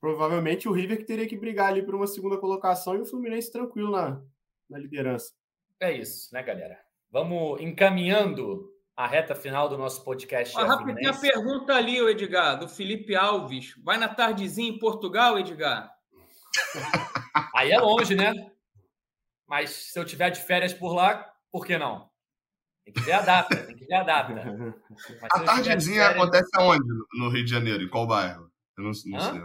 provavelmente o River que teria que brigar ali por uma segunda colocação e o Fluminense tranquilo na, na liderança. É isso, né, galera? Vamos encaminhando a reta final do nosso podcast. Ah, rapidinho a pergunta ali, Edgar, do Felipe Alves. Vai na tardezinha em Portugal, Edgar? Aí é longe, né? Mas se eu tiver de férias por lá, por que não? Tem que ver a data, tem que ver a data. Mas a tardezinha férias... acontece aonde no Rio de Janeiro? Em qual bairro? Eu não, não sei.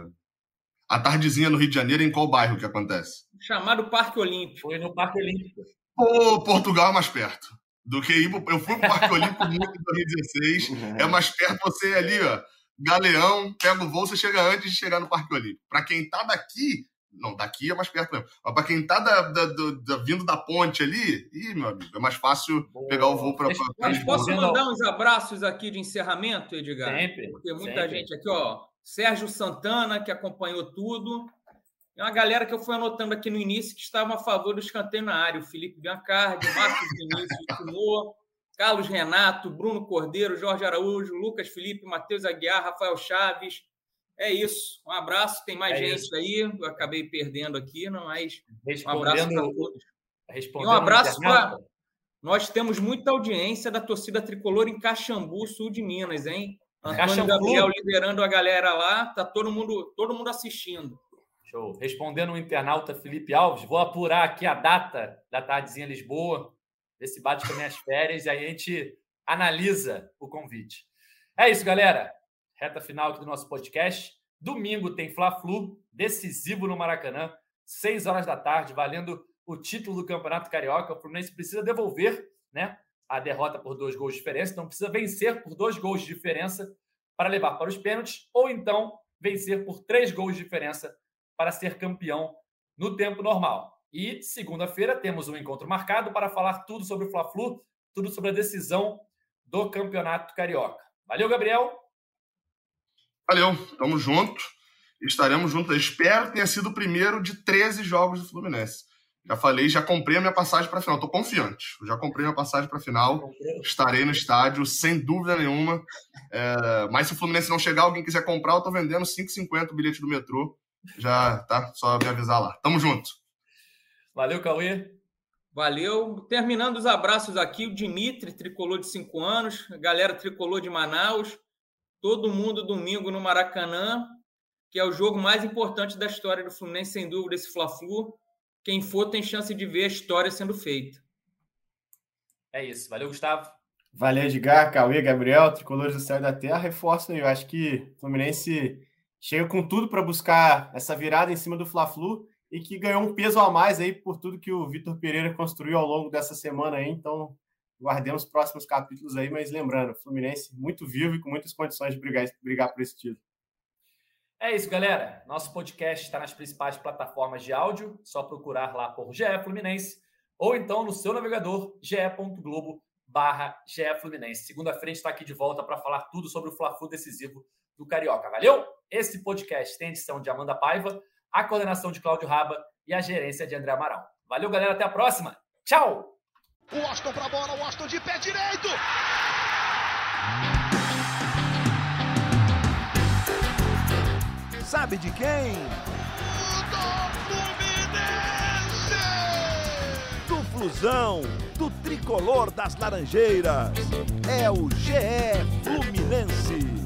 A tardezinha no Rio de Janeiro, em qual bairro que acontece? Chamado Parque Olímpico. Foi no Parque Olímpico. Pô, Portugal é mais perto. Do que ir. Eu fui pro Parque Olímpico <laughs> muito em 2016. É mais perto você ali, ó. Galeão, pega o voo, você chega antes de chegar no Parque Olímpico. Para quem tá daqui, não, daqui é mais perto mesmo. Mas para quem tá da, da, da, vindo da ponte ali, ih, meu amigo, é mais fácil Boa. pegar o voo para. Mas posso mandar uns abraços aqui de encerramento, Edgar? Sempre. Porque muita sempre. gente aqui, ó. Sérgio Santana, que acompanhou tudo. Tem uma galera que eu fui anotando aqui no início que estavam a favor do escanteio na área. O Felipe Biancardi, Marcos Vinícius Timor, Carlos Renato, Bruno Cordeiro, Jorge Araújo, Lucas Felipe, Matheus Aguiar, Rafael Chaves. É isso. Um abraço. Tem mais é gente isso. aí. Eu acabei perdendo aqui, mas um abraço para todos. E um abraço para. Nós temos muita audiência da torcida tricolor em Caxambu, sul de Minas, hein? Antônio Caxambu. Gabriel liderando a galera lá, tá todo mundo, todo mundo assistindo. Show. Respondendo o internauta Felipe Alves, vou apurar aqui a data da tardezinha Lisboa, ver se bate com minhas férias e aí a gente analisa o convite. É isso, galera. Reta final aqui do nosso podcast. Domingo tem Fla-Flu, decisivo no Maracanã, 6 horas da tarde, valendo o título do Campeonato Carioca. O Fluminense precisa devolver né, a derrota por dois gols de diferença, então precisa vencer por dois gols de diferença para levar para os pênaltis, ou então vencer por três gols de diferença para ser campeão no tempo normal. E segunda-feira temos um encontro marcado para falar tudo sobre o Fla-Flu, tudo sobre a decisão do Campeonato Carioca. Valeu, Gabriel. Valeu, tamo junto. Estaremos juntos. espero que tenha sido o primeiro de 13 jogos do Fluminense. Já falei, já comprei a minha passagem para a final. Estou confiante. Já comprei minha passagem para a final. Estarei no estádio, sem dúvida nenhuma. É, mas se o Fluminense não chegar, alguém quiser comprar, eu estou vendendo 5,50 o bilhete do metrô. Já, tá? Só me avisar lá. Tamo junto. Valeu, Cauê. Valeu. Terminando os abraços aqui, o Dimitri, tricolor de 5 anos, a galera tricolor de Manaus, todo mundo domingo no Maracanã, que é o jogo mais importante da história do Fluminense, sem dúvida, esse Fla-Flu. Quem for tem chance de ver a história sendo feita. É isso. Valeu, Gustavo. Valeu, Edgar, Cauê, Gabriel, tricolores do céu e da terra. Reforço aí, eu acho que o Fluminense chega com tudo para buscar essa virada em cima do Fla-Flu e que ganhou um peso a mais aí por tudo que o Vitor Pereira construiu ao longo dessa semana aí. Então, guardemos os próximos capítulos aí, mas lembrando, Fluminense muito vivo e com muitas condições de brigar, brigar por esse título. É isso, galera. Nosso podcast está nas principais plataformas de áudio, só procurar lá por GE Fluminense ou então no seu navegador ge.globo barra Fluminense. Segunda-feira está aqui de volta para falar tudo sobre o Fla-Flu decisivo do Carioca. Valeu? Esse podcast tem edição de Amanda Paiva, a coordenação de Cláudio Raba e a gerência de André Amaral. Valeu, galera. Até a próxima. Tchau! O Austin para a bola, o Austin de pé direito. Sabe de quem? Do Fluminense! Do Flusão, do tricolor das Laranjeiras. É o GE Fluminense.